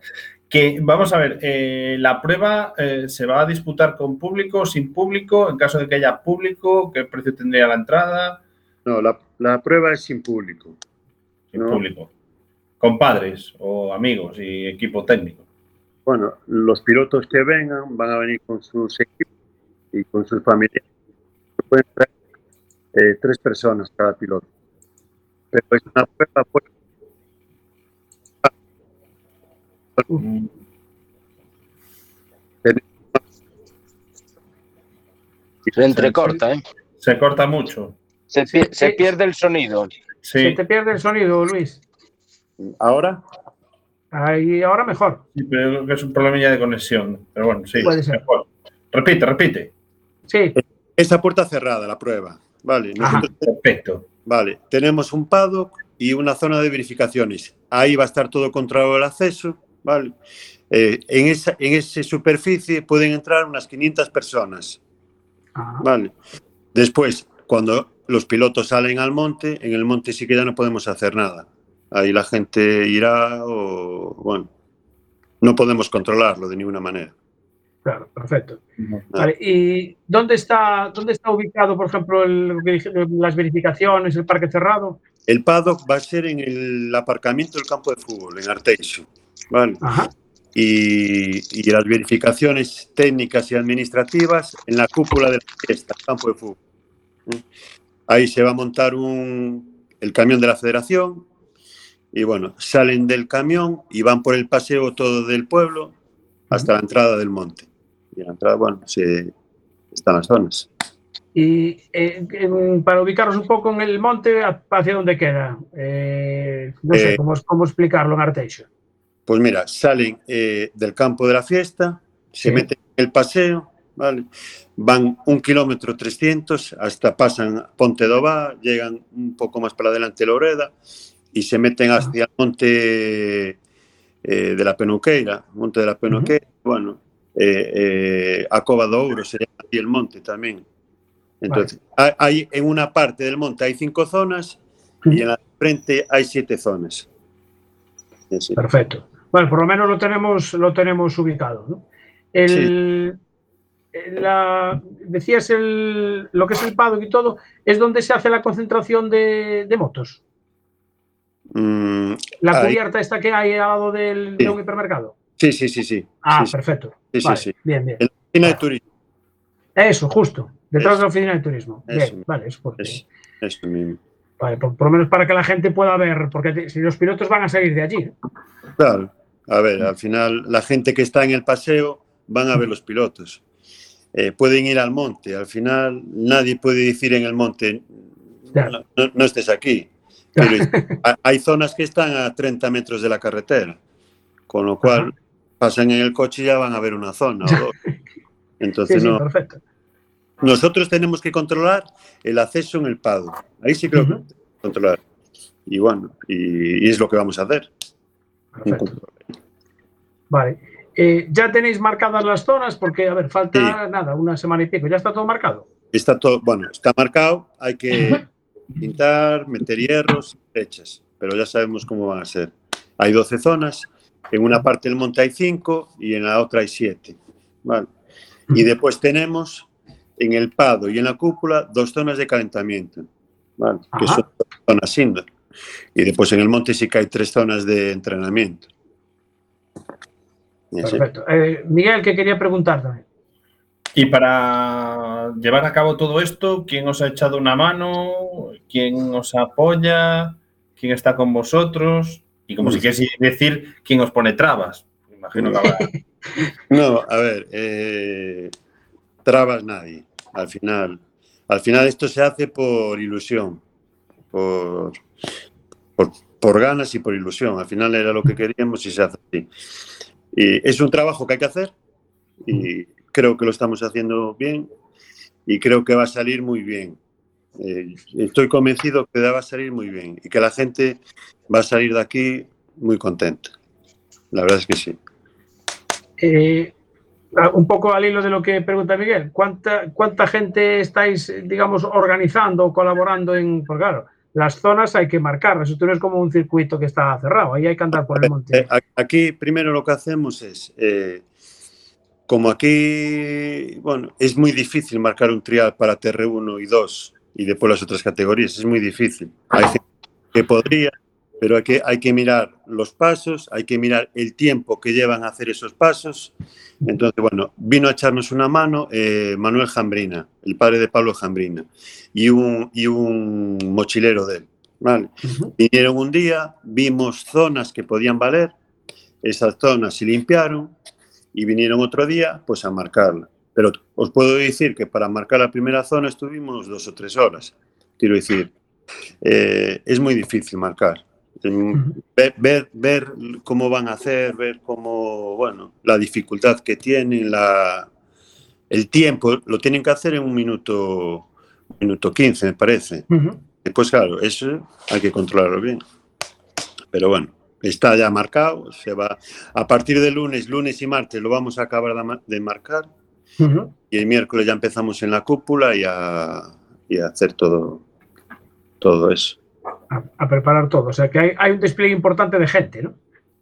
S5: Que vamos a ver, eh, la prueba eh, se va a disputar con público, sin público, en caso de que haya público, ¿qué precio tendría la entrada?
S9: No, la, la prueba es sin público.
S5: sin
S9: No.
S5: público. Con padres o amigos y equipo técnico.
S9: Bueno, los pilotos que vengan van a venir con sus equipos y con sus familiares. Pueden traer eh, tres personas cada piloto. Pero es una prueba pues,
S4: Se entrecorta, ¿eh?
S5: Se corta mucho.
S4: Se, pi- se pierde el sonido.
S1: Se
S5: Sí,
S1: te pierde el sonido, Luis.
S9: ahora.
S1: Ahí ahora mejor.
S5: sí, pero creo que es un problemilla de conexión. Pero bueno, sí.
S1: Puede ser.
S5: mejor. Repite, repite.
S1: Sí,
S9: Esa puerta cerrada, la prueba. Vale,
S1: Ajá.
S9: nosotros
S5: Perfecto.
S9: Vale, tenemos un paddock y una zona de verificaciones. Ahí va a estar todo controlado el acceso, ¿vale? Eh, en, esa, en esa superficie pueden entrar unas 500 personas,
S1: Ah,
S9: ¿vale? Después, cuando los pilotos salen al monte, en el monte sí que ya no podemos hacer nada. Ahí la gente irá o, bueno, no podemos controlarlo de ninguna manera.
S1: Claro, perfecto. Vale, ¿Y dónde está, dónde está ubicado, por ejemplo, el- las verificaciones, el parque cerrado?
S9: El paddock va a ser en el aparcamiento del campo de fútbol, en Arteixo, ¿vale?
S1: Ajá.
S9: y, y las verificaciones técnicas y administrativas en la cúpula de la fiesta, el campo de fútbol. Ahí se va a montar un, el camión de la federación y bueno, salen del camión y van por el paseo todo del pueblo hasta la entrada del monte. Y la entrada, bueno, se, están las zonas.
S1: Y eh, para ubicarnos un poco en el monte, ¿hacia dónde queda? Eh, no sé
S9: Eh,
S1: cómo, cómo explicarlo en Arteixo.
S9: Pues mira, salen eh, del campo de la fiesta, se
S1: Sí.
S9: meten en el paseo, ¿vale? Van un kilómetro 300 hasta pasan Ponte Dová, llegan un poco más para adelante Loreda y se meten hacia el monte eh, de la Penuqueira, monte de la Penuqueira, bueno, eh, eh, a Cova do Ouro sería aquí el monte también. Entonces, hay, hay- en una parte del monte hay cinco zonas y en la frente hay siete zonas. Sí.
S1: Perfecto. Bueno, por lo menos lo tenemos, lo tenemos ubicado. ¿no? El, la- decías el, lo que es el paddock y todo, es donde se hace la concentración de, de motos.
S9: Mm,
S1: La
S9: Ahí.
S1: cubierta esta que hay al lado del, de un hipermercado.
S9: Sí, sí, sí, sí.
S1: Ah,
S9: Sí, sí. Sí, sí.
S1: Bien, bien.
S9: En la oficina de turismo.
S1: Eso, justo. Detrás
S9: Eso.
S1: de la oficina de turismo. Bien,
S9: Eso.
S1: vale, es porque-
S9: Es, eso mismo.
S1: vale, por, por lo menos para que la gente pueda ver, porque si los pilotos van a salir de allí. ¿eh?
S9: Claro. A ver, al final la gente que está en el paseo van a ver los pilotos. Eh, pueden ir al monte. Al final nadie puede decir en el monte, no, no- no estés aquí. Pero hay zonas que están a 30 metros de la carretera, con lo cual pasan en el coche y ya van a ver una zona o.
S1: Sí,
S9: Entonces,
S1: sí,
S9: no,
S1: perfecto.
S9: nosotros tenemos que controlar el acceso en el Pado. Ahí sí tenemos que controlar. Y bueno, y, y es lo que vamos a hacer.
S1: Vale. Eh, ya tenéis marcadas las zonas porque, a ver, falta nada, una semana y pico. ¿Ya está todo marcado?
S9: Está todo, bueno, está marcado, hay que pintar, meter hierros, fechas, pero ya sabemos cómo van a ser. Hay 12 zonas, en una parte del monte hay 5 y en la otra hay 7. Vale. Y después tenemos en el Pado y en la cúpula dos zonas de calentamiento, ¿vale? que son zonas indoor. Y después en el monte sí que hay tres zonas de entrenamiento.
S1: Perfecto. Eh, Miguel, que quería preguntar también.
S5: Y para llevar a cabo todo esto, ¿quién os ha echado una mano? ¿Quién os apoya? ¿Quién está con vosotros? Y como si quieres decir, ¿quién os pone trabas? Imagino que habrá.
S9: No, a ver, eh, trabas nadie. Al final, al final esto se hace por ilusión, por, por, por ganas y por ilusión. Al final era lo que queríamos y se hace así. Y es un trabajo que hay que hacer y creo que lo estamos haciendo bien y creo que va a salir muy bien. Eh, estoy convencido que va a salir muy bien y que la gente va a salir de aquí muy contenta. La verdad es que sí.
S1: Eh, a- un poco al hilo de lo que pregunta Miguel, ¿cuánta, cuánta gente estáis, digamos, organizando o colaborando en.? Porque claro, las zonas hay que marcarlas. Esto no es como un circuito que está cerrado, ahí hay que andar por el monte.
S9: Eh, a- Aquí primero lo que hacemos es, eh, como aquí, bueno, es muy difícil marcar un trial para TR1 y 2 y después las otras categorías. Es muy difícil. Hay gente que podría, pero hay que, hay que mirar los pasos, hay que mirar el tiempo que llevan a hacer esos pasos. Entonces, bueno, vino a echarnos una mano eh, Manuel Jambrina, el padre de Pablo Jambrina, y un, y un mochilero de él. ¿vale? Vinieron un día, vimos zonas que podían valer, esas zonas se limpiaron y vinieron otro día pues a marcarla. Pero os puedo decir que para marcar la primera zona estuvimos dos o tres horas. Quiero decir, eh, es muy difícil marcar. Ver, ver, ver, cómo van a hacer, ver cómo, bueno, la dificultad que tienen, la, el tiempo, lo tienen que hacer en un minuto, minuto 15, me parece. Después, claro, eso hay que controlarlo bien. Pero bueno, está ya marcado, se va. A partir de lunes, lunes y martes lo vamos a acabar de marcar y el miércoles ya empezamos en la cúpula y a, y a hacer todo, todo eso.
S1: A, a, preparar todo. O sea que hay, hay, un despliegue importante de gente, ¿no?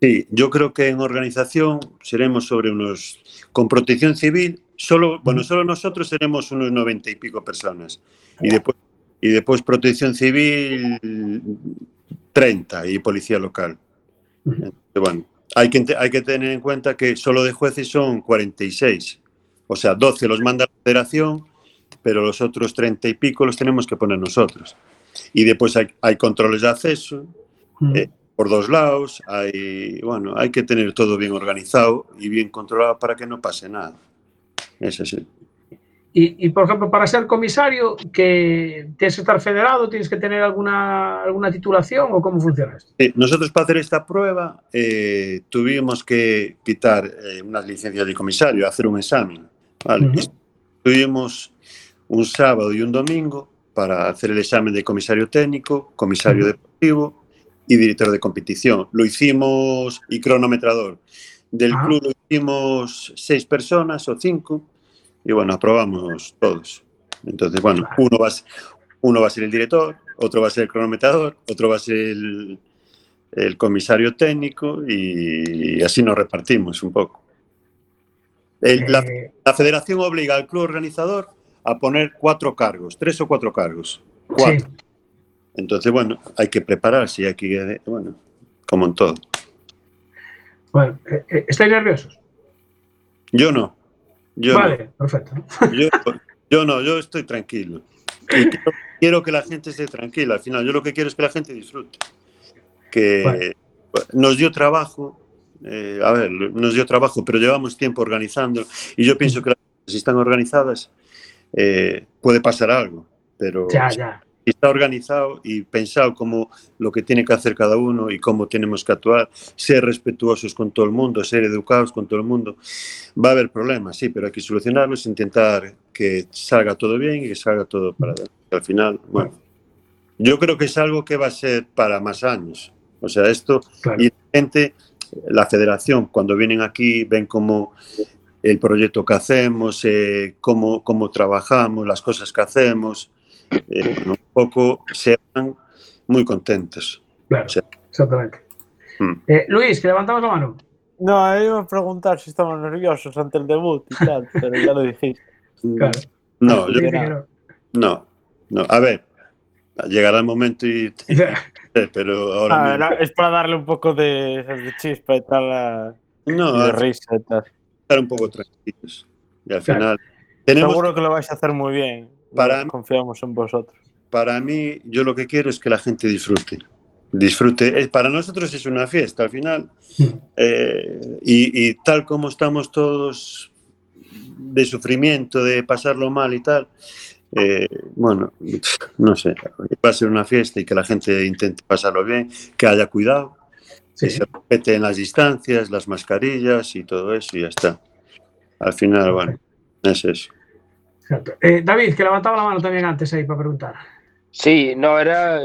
S9: Sí, yo creo que en organización seremos sobre unos. Con protección civil, solo, bueno, solo nosotros seremos unos noventa y pico personas. Y después, y después protección civil 30 y policía local. Entonces, bueno, hay que, hay que tener en cuenta que solo de jueces son 46. O sea, 12 los manda la federación, pero los otros 30 y pico los tenemos que poner nosotros. Y después hay, hay controles de acceso eh, por dos lados, hay, bueno, hay que tener todo bien organizado y bien controlado para que no pase nada. Es así.
S1: Y, y, por ejemplo, para ser comisario, que tienes que estar federado, tienes que tener alguna, alguna titulación o cómo funciona esto?
S9: Nosotros para hacer esta prueba eh, tuvimos que quitar eh, unas licencias de comisario, hacer un examen. ¿Vale? Uh -huh. Tuvimos un sábado y un domingo para hacer el examen de comisario técnico, comisario uh -huh. deportivo y director de competición. Lo hicimos y cronometrador. Del ah. club lo hicimos seis personas o cinco y bueno, aprobamos todos. Entonces, bueno, uno va, uno va a ser el director, otro va a ser el cronometrador, otro va a ser el, el comisario técnico y así nos repartimos un poco. El, la, la, federación obliga al club organizador a poner cuatro cargos, tres o cuatro cargos. Cuatro. Sí. Entonces, bueno, hay que prepararse y hay que, bueno, como en todo.
S1: Bueno, ¿estáis nerviosos?
S9: Yo no. Yo
S1: vale,
S9: no.
S1: perfecto.
S9: Yo, yo, no, yo estoy tranquilo. Y quiero, quiero, que la gente esté tranquila. Al final, yo lo que quiero es que la gente disfrute. Que nos dio trabajo, eh, a ver, nos dio trabajo, pero llevamos tiempo organizando y yo pienso que las, si están organizadas eh, puede pasar algo, pero
S1: ya, ya.
S9: si está organizado y pensado como lo que tiene que hacer cada uno y cómo tenemos que actuar, ser respetuosos con todo el mundo, ser educados con todo el mundo, va a haber problemas, sí, pero hay que solucionarlos, intentar que salga todo bien y que salga todo para adelante. Al final, bueno, yo creo que es algo que va a ser para más años. O sea, esto claro. y gente la federación, cuando vienen aquí, ven cómo el proyecto que hacemos, eh, cómo, cómo, trabajamos, las cosas que hacemos, eh, un poco se van muy contentos.
S1: Claro, o sea, exactamente. Hmm. Eh, Luis, que levantamos la mano.
S3: No, iba a preguntar si estamos nerviosos ante el debut y tal, pero ya lo dijiste.
S1: Claro.
S9: No, yo, no, no. A ver, llegará el momento y pero ahora
S3: ah, es para darle un poco de, de chispa y tal a,
S9: no,
S3: de risa y tal.
S9: estar un poco tranquilos. Y al
S3: claro.
S9: final
S3: tenemos, seguro que lo vais a hacer muy bien.
S9: Para
S3: confiamos en vosotros.
S9: para mí yo lo que quiero es que la gente disfrute. Disfrute. Para nosotros es una fiesta al final. Eh, y, y tal como estamos todos de sufrimiento de pasarlo mal y tal eh, bueno, no sé, va a ser una fiesta y que la gente intente pasarlo bien, que haya cuidado, sí. que se respeten las distancias, las mascarillas y todo eso y ya está. Al final, bueno, es eso.
S1: Eh, David, que levantaba la mano también antes ahí para preguntar.
S4: Sí, no, era,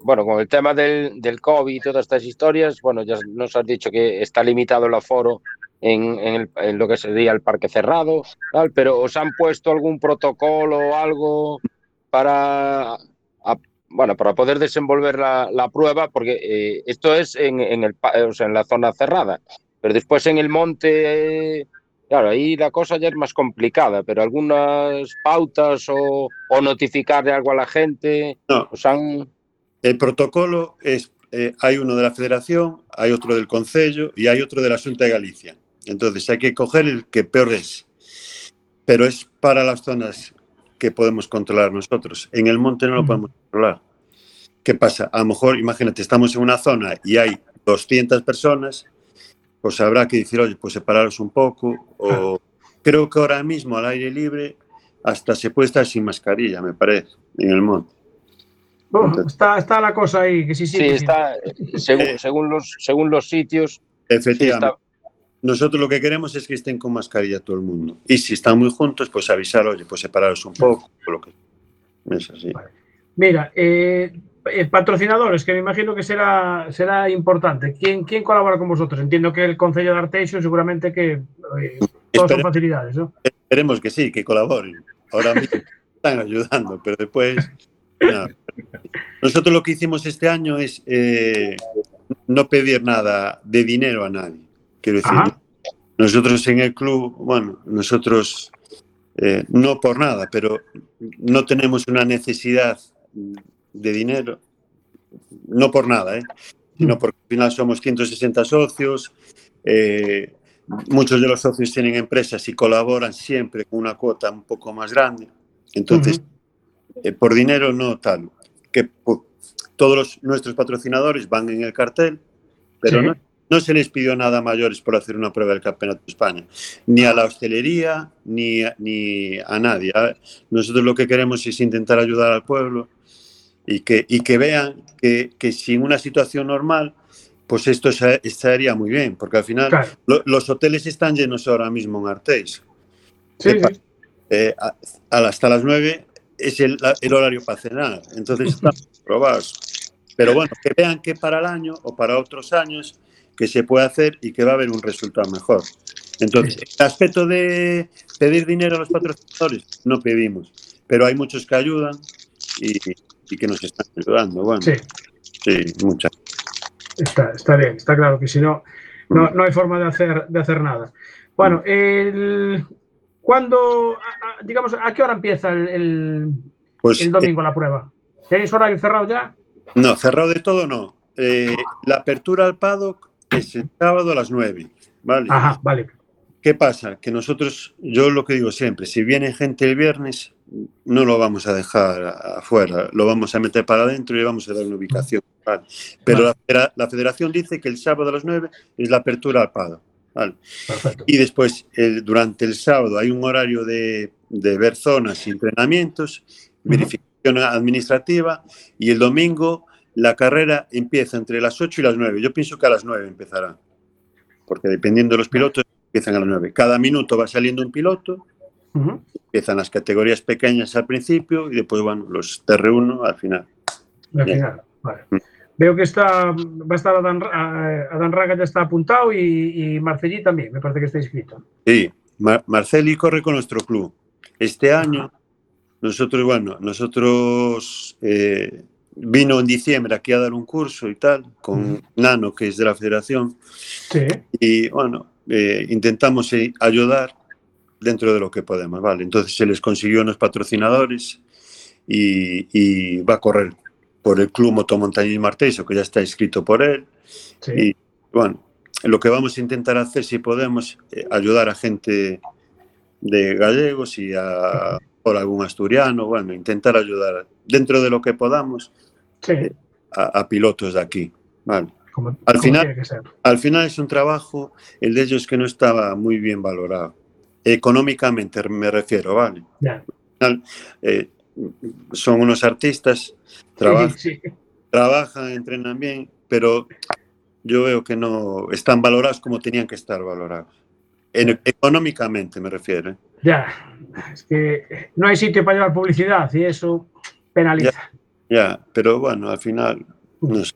S4: bueno, con el tema del, del COVID y todas estas historias, bueno, ya nos has dicho que está limitado el aforo en, en, el, en, lo que sería el parque cerrado, tal, pero ¿os han puesto algún protocolo o algo para, a, bueno, para poder desenvolver la, la prueba? Porque eh, esto es en, en, el, o sea, en la zona cerrada, pero después en el monte, eh, Claro, ahí la cosa ya es más complicada, pero algunas pautas o, o notificarle algo a la gente,
S9: No.
S4: os han...
S9: El protocolo es, eh, hay uno de la Federación, hay otro del Concello y hay otro de la Junta de Galicia. Entonces hay que coger el que peor es. Pero es para las zonas que podemos controlar nosotros. En el monte no lo podemos controlar. ¿Qué pasa? A lo mejor, imagínate, estamos en una zona y hay 200 personas, pues habrá que decir, oye, pues separaros un poco. O creo que ahora mismo al aire libre hasta se puede estar sin mascarilla, me parece, en el monte.
S1: Está, está la cosa ahí, que sí, sí.
S4: Sí,
S1: que sí.
S4: está, según, según, los, según los sitios, sí
S9: Efectivamente. Nosotros lo que queremos es que estén con mascarilla todo el mundo. Y si están muy juntos, pues avisar, oye, pues separaros un poco. lo que... Es así.
S1: Mira, eh, eh, patrocinadores, que me imagino que será, será importante. ¿Quién, ¿Quién colabora con vosotros? Entiendo que el Concello de Arteixo seguramente que eh, todos son facilidades, ¿no?
S9: Esperemos que sí, que colaboren. Ahora mismo están ayudando, pero después. Nosotros lo que hicimos este año es eh, no pedir nada de dinero a nadie. Quiero decir,
S1: Ajá.
S9: nosotros en el club, bueno, nosotros eh, no por nada, pero no tenemos una necesidad de dinero, no por nada, ¿eh? sino porque al final somos 160 socios, eh, muchos de los socios tienen empresas y colaboran siempre con una cuota un poco más grande. Entonces, eh, por dinero no tal. Que todos los- nuestros patrocinadores van en el cartel, pero
S1: Sí.
S9: no, no se les pidió nada mayores por hacer una prueba del Campeonato de España, ni a la hostelería, ni, a- ni a nadie. Nosotros lo que queremos es intentar ayudar al pueblo y que, y que vean que, que sin una situación normal, pues esto estaría muy bien, porque al final
S1: Claro.
S9: lo- los hoteles están llenos ahora mismo en.
S1: Sí,
S9: ¿Qué
S1: sí.
S9: eh, a- hasta las 9 es el, el horario para cenar. Entonces estamos probados. Pero bueno, que vean que para el año o para otros años que se puede hacer y que va a haber un resultado mejor. Entonces, el aspecto de pedir dinero a los patrocinadores, no pedimos, pero hay muchos que ayudan y, y que nos están ayudando. Bueno,
S1: Sí.
S9: sí, muchas.
S1: Está, está bien, está claro que si no, no, no hay forma de hacer, de hacer nada. Bueno, el, ¿cuándo, a- a- digamos, a qué hora empieza el, el,
S9: Pues,
S1: el domingo la prueba? ¿Tenéis horario cerrado ya?
S9: No, cerrado de todo no. Eh, la apertura al paddock es el sábado a las 9. ¿vale?
S1: Ajá, vale.
S9: ¿Qué pasa? Que nosotros, yo lo que digo siempre, si viene gente el viernes, no lo vamos a dejar afuera, lo vamos a meter para adentro y le vamos a dar una ubicación. ¿vale? Pero la, federa- la federación dice que el sábado a las 9 es la apertura al pado. ¿vale? Y después, el- durante el sábado, hay un horario de, de ver zonas y entrenamientos, verificación administrativa, y el domingo la carrera empieza entre las 8 y las 9. Yo pienso que a las 9 empezará, porque dependiendo de los pilotos, empiezan a las 9. Cada minuto va saliendo un piloto, empiezan las categorías pequeñas al principio y después van los TR1 al final.
S1: Al final, vale. Veo que está, va a estar Adán, Ra- Adán Raga ya está apuntado y, y Marcellí también, me parece que está inscrito.
S9: Sí, Mar- Marceli corre con nuestro club. Este año, nosotros, bueno, nosotros eh, vino en diciembre aquí a dar un curso y tal, con Nano, que es de la federación,
S1: Sí,
S9: y bueno, eh, intentamos eh, ayudar dentro de lo que podemos, ¿vale? Entonces se les consiguió unos patrocinadores y, y va a correr por el Club Motomontañismo Arteiso, que ya está inscrito por él,
S1: sí.
S9: y bueno, lo que vamos a intentar hacer, si podemos, eh, ayudar a gente de gallegos y a por algún asturiano, bueno, intentar ayudar dentro de lo que podamos
S1: sí,
S9: a, a pilotos de aquí. Vale.
S1: como,
S9: Al
S1: como
S9: final-. Al final es un trabajo, el de ellos que no estaba muy bien valorado. Económicamente me refiero, ¿vale?
S1: Ya.
S9: Al eh, son unos artistas, trabajan,
S1: Sí, sí.
S9: trabajan, entrenan bien, pero yo veo que no están valorados como tenían que estar valorados. En- económicamente me refiero. ¿eh?
S1: Ya, es que no hay sitio para llevar publicidad y eso penaliza.
S9: Ya, pero bueno, al final, no sé.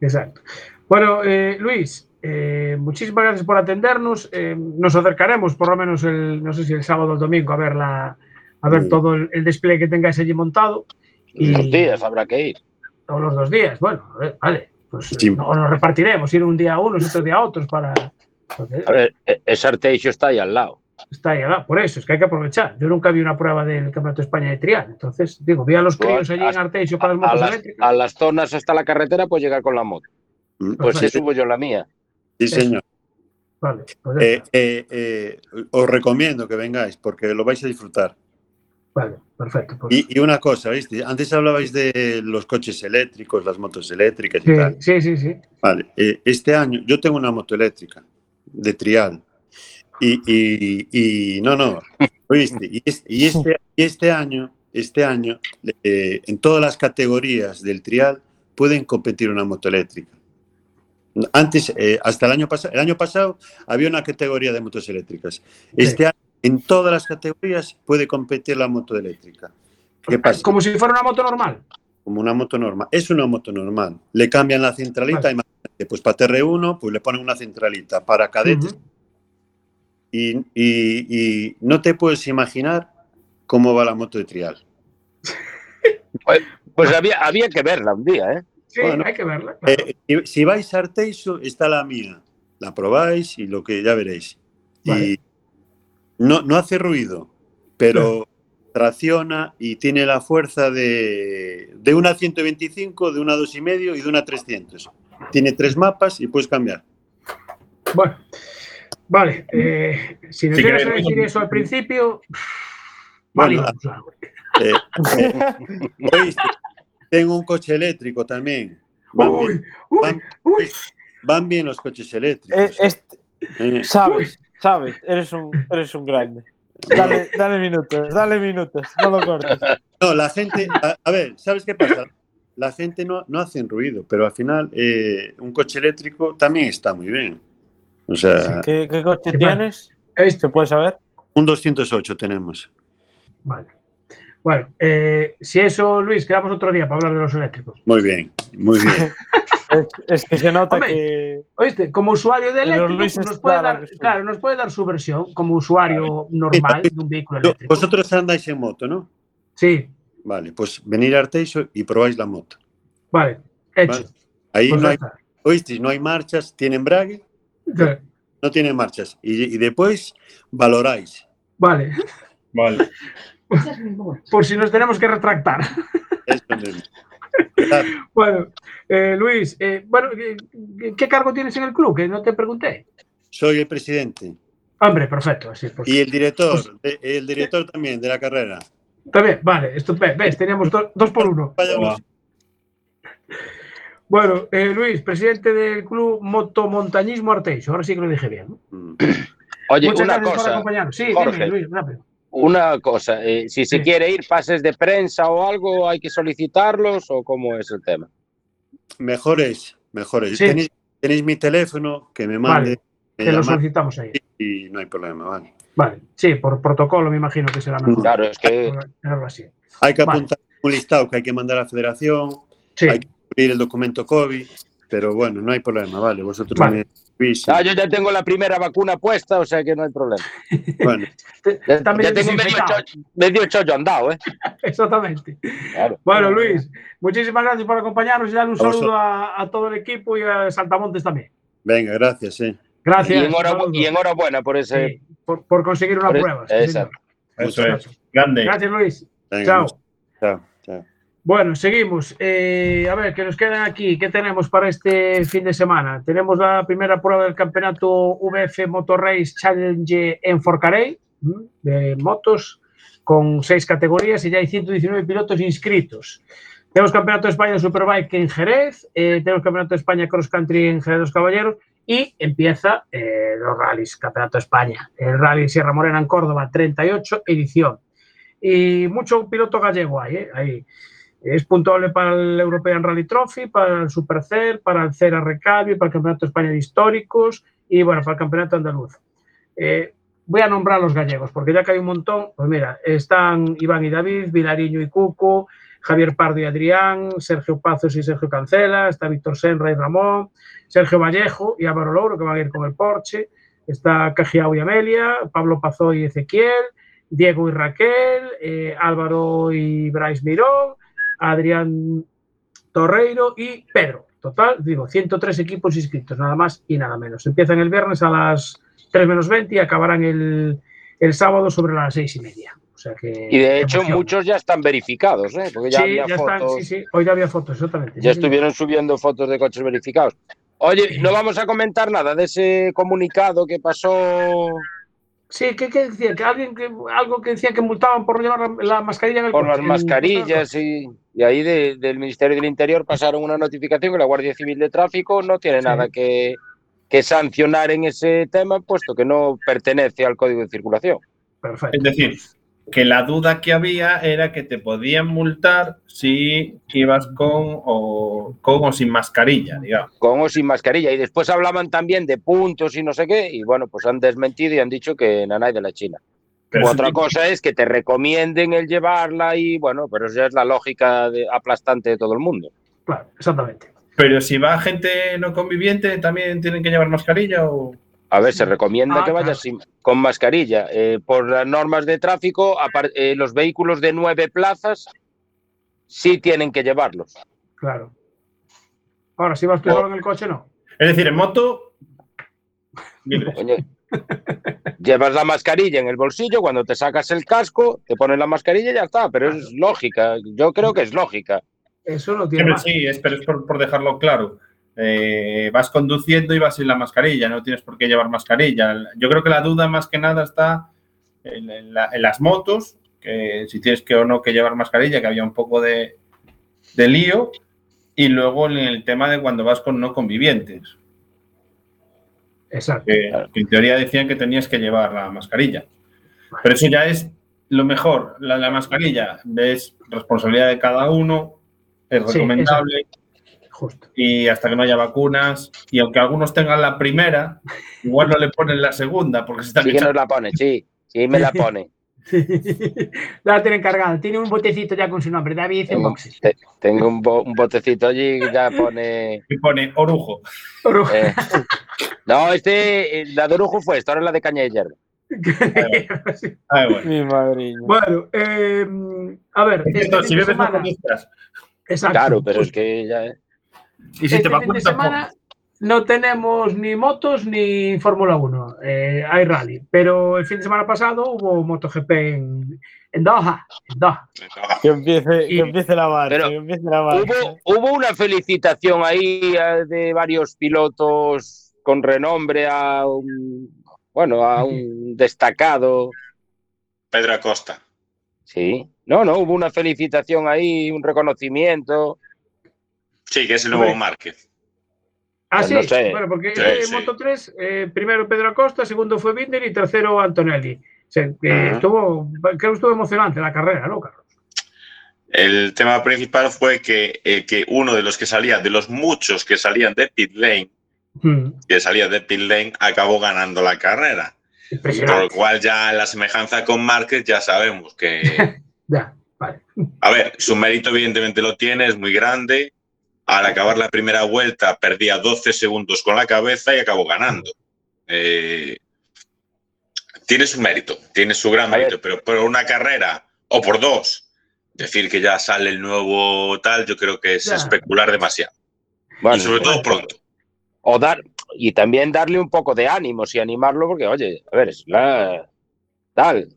S1: Exacto. Bueno, eh, Luis, eh, muchísimas gracias por atendernos. Eh, nos acercaremos por lo menos el, no sé si el sábado o el domingo a ver la, a ver
S9: Muy
S1: todo el, el despliegue que tengáis allí montado. Y
S4: Dos días habrá que ir.
S1: todos los dos días. Bueno, eh, vale, pues
S9: Sí.
S1: no, nos repartiremos, ir un día a unos, otro día a otros para, Entonces,
S4: A ver, e- ese Arteixo está ahí al lado.
S1: Está lado. por eso, es que hay que aprovechar. Yo nunca vi una prueba del Campeonato de España de trial. Entonces, digo, vi a los críos allí en Arteixo para las
S4: A
S1: motos
S4: las,
S1: eléctricas.
S4: a las zonas hasta la carretera puedes llegar con la moto.
S9: Mm,
S4: Pues sí,
S1: Perfecto.
S4: subo yo la mía.
S9: Sí, señor.
S1: Vale, pues
S9: Eh, eh, eh, os recomiendo que vengáis porque lo vais a disfrutar.
S1: Vale, perfecto. pues.
S9: Y, y una cosa, ¿viste? Antes hablabais de los coches eléctricos, las motos eléctricas y
S1: Sí,
S9: tal.
S1: sí, sí, sí.
S9: Vale, eh, este año yo tengo una moto eléctrica de trial. Y, y- y- no, no, ¿oíste? Y, es- y este, y este año, este año, eh, en todas las categorías del trial pueden competir una moto eléctrica. Antes, eh, hasta el año pasado, el año pasado había una categoría de motos eléctricas. Este año, en todas las categorías puede competir la moto eléctrica. ¿Qué pasa?
S1: Como si fuera una moto normal.
S9: como una moto normal. Es una moto normal. Le cambian la centralita,
S1: Vale.
S9: imagínate, pues para TR1, pues le ponen una centralita. Para cadetes.
S1: Ujú.
S9: Y, y- y no te puedes imaginar cómo va la moto de trial.
S4: Pues había, había que verla un día, ¿eh?
S1: Sí,
S9: Bueno,
S1: hay que verla. claro.
S9: Eh, si- si vais a Arteiso, está la mía. La probáis y lo que ya veréis.
S1: Vale.
S9: Y no, no hace ruido, pero tracciona y tiene la fuerza de, de una 125, de una 2,5 y de una 300. Tiene tres mapas y puedes cambiar.
S1: Bueno, vale. eh, si
S5: que-
S1: a decir eso al principio, vale.
S9: Eh, eh, ¿oíste? Tengo un coche eléctrico también. Van,
S1: Uy,
S9: bien,
S1: uy,
S9: van-
S1: uy.
S9: van bien los coches
S3: Eh,
S9: eléctricos.
S3: este-
S9: Eh,
S3: sabes, sabes, eres un, eres un grande. Dale, dale minutos, dale minutos, no lo cortes.
S9: No, la gente, a, a ver, ¿sabes qué pasa? La gente no, no hace ruido, pero al final eh, un coche eléctrico también está muy bien. O sea,
S3: ¿Qué, qué coche tienes?
S1: Esto,
S3: ¿Se puede saber?
S9: un 208 tenemos.
S1: vale. Bueno, eh, si eso, Luis, quedamos otro día para hablar de los eléctricos.
S9: Muy bien, muy bien.
S3: Es, es que se nota
S1: Hombre,
S3: que.
S1: ¿Oíste? Como usuario de
S3: Pero
S1: eléctrico,
S3: Luis
S1: pues nos puede dar, claro, nos puede dar su versión como usuario normal de un vehículo eléctrico.
S9: Vosotros andáis en moto, ¿no?
S1: Sí,
S9: Vale, pues venir a Arteixo y probáis la moto.
S1: vale, hecho.
S9: ¿vale? Ahí
S1: Pues
S9: no hay, oíste, no hay marchas, tiene embrague, no tiene marchas. Y, y después valoráis.
S1: Vale,
S5: Vale.
S1: por si nos tenemos que retractar.
S9: Eso mismo. Claro,
S1: Bueno, eh, Luis, eh, bueno, eh, ¿qué cargo tienes en el club? Que no te pregunté.
S9: Soy el presidente
S1: Hombre, perfecto. Pues,
S9: y el director, de- el director también de la carrera.
S1: Bien, vale, esto, ve- ves, teníamos do- dos por uno.
S9: Vaya.
S1: Bueno, eh, Luis, presidente del club Motomontañismo Arteixo, ahora sí que lo dije bien. ¿no?
S9: Mm.
S4: Oye,
S1: Muchas
S4: una
S1: gracias por
S4: cosa,
S1: acompañarnos. Sí,
S4: Jorge.
S1: dime, Luis, rápido.
S4: una cosa. eh, si se
S1: Sí.
S4: quiere ir pases de prensa o algo, ¿hay que solicitarlos o cómo es el tema?
S9: Mejores, mejores.
S1: Sí.
S9: Tenéis, tenéis mi teléfono, que me mande.
S1: Vale,
S9: me
S1: Te lo solicitamos ahí.
S9: y no hay problema, vale.
S1: Vale, sí, por protocolo me imagino que será mejor.
S4: Claro, es que
S1: así.
S9: Hay que
S1: Vale.
S9: apuntar un listado que hay que mandar a la federación,
S1: Sí,
S9: hay que abrir el documento COVID, pero bueno, no hay problema, vale. Vosotros
S1: Vale.
S4: Ah, yo ya tengo la primera vacuna puesta, o sea que no hay problema.
S9: bueno,
S4: Ya, tengo medio chollo, medio chollo andado, ¿eh?
S1: Exactamente.
S4: Claro.
S1: Bueno, Luis, muchísimas gracias por acompañarnos y darle un
S9: A
S1: saludo a, a todo el equipo y a Saltamontes también.
S9: venga, gracias, eh.
S1: Gracias.
S4: Y, enhorabu- y enhorabuena por ese.
S1: Sí, por, por conseguir una
S4: por
S1: prueba. sí,
S4: exacto.
S5: Eso es. Grande.
S1: Gracias, Luis.
S9: Venga.
S1: Chao,
S9: chao.
S1: Bueno, seguimos. Eh, a ver, ¿qué nos quedan aquí? ¿Qué tenemos para este fin de semana? Tenemos la primera prueba del campeonato VF Motor Race Challenge en Forcarey, de motos, con seis categorías y ya hay 119 pilotos inscritos. Tenemos Campeonato de España Superbike en Jerez, eh, tenemos Campeonato de España Cross Country en Jerez de los Caballeros y empieza eh, los rallies, Campeonato de España. El Rally Sierra Morena en Córdoba, 38 edición. Y mucho piloto gallego hay, ¿eh? ahí. Es puntuable para el European Rally Trophy, para el Supercer, para el Cera Recambio, para el Campeonato de España de Históricos y bueno, para el Campeonato Andaluz. Eh, voy a nombrar a los gallegos, porque ya que hay un montón, pues mira, están Iván y David, Vilariño y Cuco, Javier Pardo y Adrián, Sergio Pazos y Sergio Cancela, está Víctor Senra y Ramón, Sergio Vallejo y Álvaro Louro, que van a ir con el Porsche, está Cajiao y Amelia, Pablo Pazó y Ezequiel, Diego y Raquel, eh, Álvaro y Bryce Mirón, Adrián Torreiro y Pedro. Total, digo, 103 equipos inscritos, nada más y nada menos. Empiezan el viernes a las 3 menos 20 y acabarán el, el sábado sobre las 6 y media. O sea que,
S4: Y de hecho,
S1: emoción.
S4: muchos ya están verificados, ¿eh? Porque ya
S1: sí,
S4: había
S1: ya están,
S4: fotos.
S1: sí, sí, hoy ya había fotos, exactamente.
S4: Ya
S1: sí, sí.
S4: estuvieron subiendo fotos de coches verificados. Oye, no vamos a comentar nada de ese comunicado que pasó
S1: Sí, ¿qué, qué decía? Que alguien que, algo que decía que multaban por llevar la, la mascarilla en el
S4: por
S1: coche,
S4: las mascarillas y, y ahí de- del Ministerio del Interior pasaron una notificación que la Guardia Civil de Tráfico no tiene
S1: Sí.
S4: nada que, que sancionar en ese tema, puesto que no pertenece al Código de Circulación.
S1: Perfecto.
S5: Es decir, que la duda que había era que te podían multar si ibas con o, con o sin mascarilla, digamos.
S4: con o sin mascarilla. Y después hablaban también de puntos y no sé qué, y bueno, pues han desmentido y han dicho que nanay de la China.
S5: Pero
S4: Otra
S5: sí,
S4: cosa es que te recomienden el llevarla y bueno, pero eso ya es la lógica de- aplastante de todo el mundo.
S1: Claro, exactamente.
S5: Pero si va gente no conviviente, ¿también tienen que llevar mascarilla o...?
S4: A ver, se recomienda
S1: Ah,
S4: que vayas sin- con mascarilla. Eh, por las normas de tráfico, eh, los vehículos de nueve plazas sí tienen que llevarlos.
S1: Claro. Ahora, si vas solo en el coche, no.
S5: Es decir, en moto...
S4: Llevas la mascarilla en el bolsillo, cuando te sacas el casco, te pones la mascarilla y ya está, pero es lógica, yo creo que es lógica.
S1: Eso no tiene más.
S5: sí, es, pero es por, por dejarlo claro. Eh, vas conduciendo y vas sin la mascarilla, no tienes por qué llevar mascarilla. Yo creo que la duda más que nada está en, en la- en las motos, que si tienes que o no que llevar mascarilla, que había un poco de, de lío, y luego en el tema de cuando vas con no convivientes,
S1: Exacto.
S5: que, que en teoría decían que tenías que llevar la mascarilla. Pero eso ya es lo mejor. La, la mascarilla es responsabilidad de cada uno, es
S1: Sí,
S5: recomendable
S1: Justo.
S5: y hasta que no haya vacunas. Y aunque algunos tengan la primera, igual no le ponen la segunda porque se están
S4: Sí que nos
S5: echando.
S4: la pone, sí, sí me la pone.
S1: la tienen cargada. Tiene un botecito ya con su nombre, David en boxes.
S4: te- tengo un, bo- un botecito allí que ya pone...
S5: Y pone orujo.
S4: eh, No, este, eh, la de Orujo fue esta, ahora es la de Caña de Hierro.
S5: Ah, bueno.
S3: Mi madriña.
S1: Bueno, eh, a ver.
S5: Es cierto,
S1: fin
S5: si bebes no.
S1: Exacto.
S4: Claro, pero es que ya...
S5: Y si
S1: este
S5: te
S1: fin de semana no tenemos ni motos ni Fórmula 1. eh, hay rally. Pero el fin de semana pasado hubo MotoGP en, en Doha. En Doha.
S3: Que empiece,
S1: Y-
S3: que empiece la marcha,
S4: Pero
S3: que empiece la marcha.
S4: Hubo, hubo una felicitación ahí eh, de varios pilotos con renombre a un, bueno, a un destacado.
S6: Pedro Acosta.
S4: Sí, no, no, hubo una felicitación ahí, un reconocimiento.
S6: Sí, que es el nuevo
S1: Hombre.
S6: Márquez.
S1: Ah,
S4: Pues
S1: sí.
S4: no sé.
S1: Bueno, porque
S6: Sí,
S1: este
S6: sí.
S1: Moto 3, eh, primero Pedro Acosta, segundo fue Binder y tercero Antonelli. O sea, estuvo, creo que estuvo emocionante la carrera, ¿no, Carlos?
S6: El tema principal fue que, eh, que uno de los que salía, de los muchos que salían de pit lane,
S1: Mm,
S6: que salía de pit lane, acabó ganando la carrera. Por lo cual ya la semejanza con Márquez ya sabemos que,
S1: Ya, vale.
S6: a ver, su mérito evidentemente lo tiene, es muy grande. Al acabar la primera vuelta perdía 12 segundos con la cabeza y acabó ganando. Eh, tiene su mérito, tiene su gran mérito, pero por una carrera o por dos, decir que ya sale el nuevo tal, yo creo que es
S1: Ya.
S6: especular demasiado.
S4: Bueno,
S6: y sobre todo pronto.
S4: o dar, y también darle un poco de ánimos y animarlo, porque, oye, a ver, es la tal.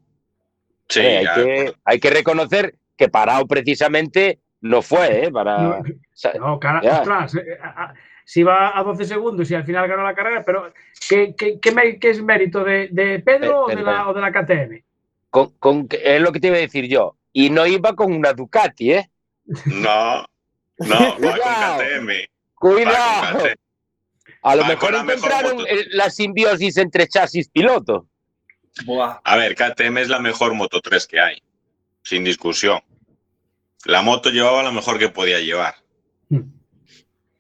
S6: Sí,
S4: hay,
S6: ya,
S4: que, hay que reconocer que parado precisamente no fue, ¿eh? Para.
S1: No, cara,
S4: Ya.
S1: ostras, eh, a- a- si va a 12 segundos y al final ganó la carrera, pero ¿qué, qué, qué me- qué es mérito de, de Pedro o, de la, o de la KTM?
S4: con, con- es lo que te iba a decir yo. Y no iba con una Ducati, ¿eh?
S6: No, no, va con. KTM.
S4: Cuidado.
S6: con KTM.
S4: A lo
S6: Va
S4: mejor
S6: con la mejor
S4: encontraron la simbiosis entre chasis piloto.
S5: Buah.
S6: A ver, KTM es la mejor Moto 3 que hay, sin discusión. La moto llevaba lo mejor que podía llevar.
S1: Mm.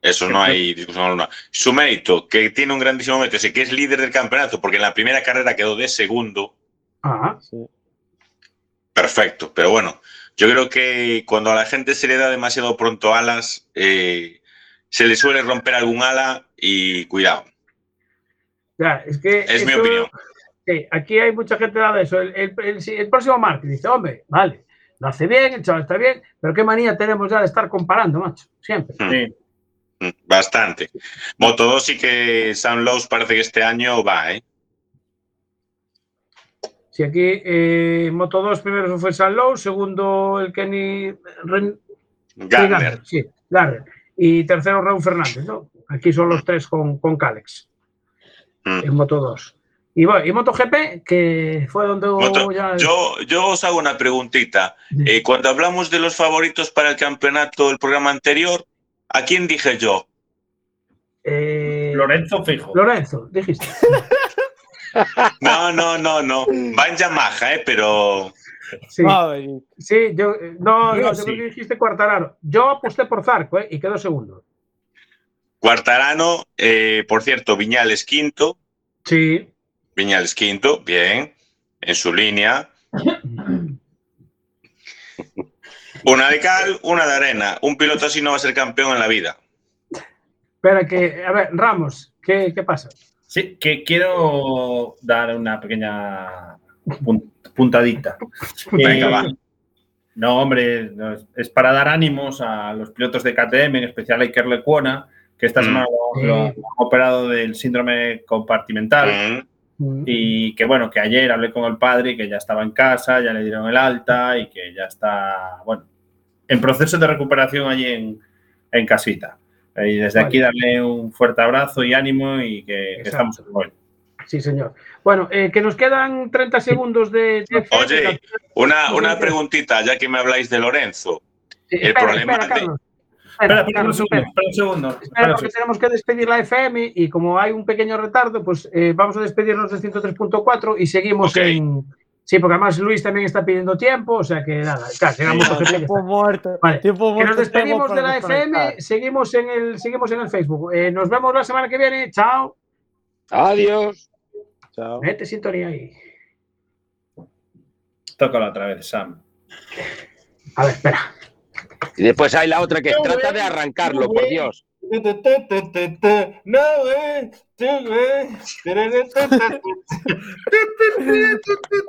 S6: Eso no hay discusión alguna. Su mérito, que tiene un grandísimo mérito, es que es líder del campeonato, porque en la primera carrera quedó de segundo,
S1: Ah,
S3: Sí.
S6: perfecto. Pero bueno, yo creo que cuando a la gente se le da demasiado pronto alas, eh, se le suele romper algún ala y cuidado.
S1: ya, es que.
S6: Es mi opinión.
S1: Sí, aquí hay mucha gente que da de eso. El, el- el- el próximo martes dice, hombre, vale, lo hace bien, el chaval está bien, pero qué manía tenemos ya de estar comparando, macho, siempre.
S6: Mm.
S5: Sí.
S6: Mm, Bastante. Moto 2 sí que Sam Lowe's parece que este año va, ¿eh?
S1: Si aquí eh, Moto 2 primero fue San Lowe, segundo el Kenny Ren-
S6: Gardner.
S1: Sí, Gardner. Y tercero Raúl Fernández, ¿no? Aquí son los tres con, con Calex
S6: Mm.
S1: en Moto 2. Y, bueno, y MotoGP, que fue donde
S6: Moto-
S1: ya...
S6: Yo, yo os hago una preguntita. Eh, cuando hablamos de los favoritos para el campeonato del programa anterior, ¿a quién dije yo?
S1: eh,
S5: Lorenzo Fijo.
S1: Lorenzo, dijiste.
S6: No, no, no, no. Va en Yamaha, ¿eh? Pero
S1: Sí, sí yo, eh, no,
S5: Yo
S1: no, yo
S5: sí.
S1: creo que dijiste Cuartararo. Yo aposté por Zarco, ¿eh? Y quedó segundo.
S6: Cuartarano, eh, por cierto, Viñales quinto.
S1: Sí.
S6: Viñales quinto, bien. En su línea. Una de cal, una de arena. Un piloto así no va a ser campeón en la vida.
S1: Espera que, a ver, Ramos, ¿qué, qué pasa?
S5: Sí, que quiero dar una pequeña pun- puntadita.
S6: Venga,
S5: Eh,
S6: va.
S5: No, hombre, no, es- es para dar ánimos a los pilotos de KTM, en especial a Iker Lecuona, que esta
S6: Mm.
S5: semana lo, lo han operado del síndrome compartimental.
S6: Mm,
S5: Y que bueno, que ayer hablé con el padre, que ya estaba en casa, ya le dieron el alta y que ya está, bueno, en proceso de recuperación allí en, en casita. Y desde aquí darle un fuerte abrazo y ánimo y que, estamos con él.
S1: Sí, señor. Bueno, eh, que nos quedan 30 segundos de... de-
S6: Oye, una, una preguntita, ya que me habláis de Lorenzo.
S1: Sí,
S6: el
S1: espera,
S6: problema
S1: espera,
S6: de-
S1: Carlos.
S5: Espera,
S1: Espera,
S5: un segundo,
S1: espera.
S5: un segundo.
S1: Espera,
S5: espera
S1: porque tenemos que despedir la FM y como hay un pequeño retardo, pues eh, vamos a despedirnos de 103.4 y seguimos en... Sí, porque además Luis también está pidiendo tiempo, o sea que nada, claro, llegamos a
S3: Tiempo muerto.
S1: Vale,
S3: Tiempo
S1: que
S3: muerto
S1: nos despedimos de la. FM, seguimos en el, seguimos en el Facebook. Eh, nos vemos la semana que viene. Chao.
S4: Adiós.
S3: Chao.
S1: Mete sintonía ahí.
S5: Tócala otra vez, Sam.
S1: A ver, espera.
S4: Y después hay la otra que trata de arrancarlo, por Dios.
S5: No.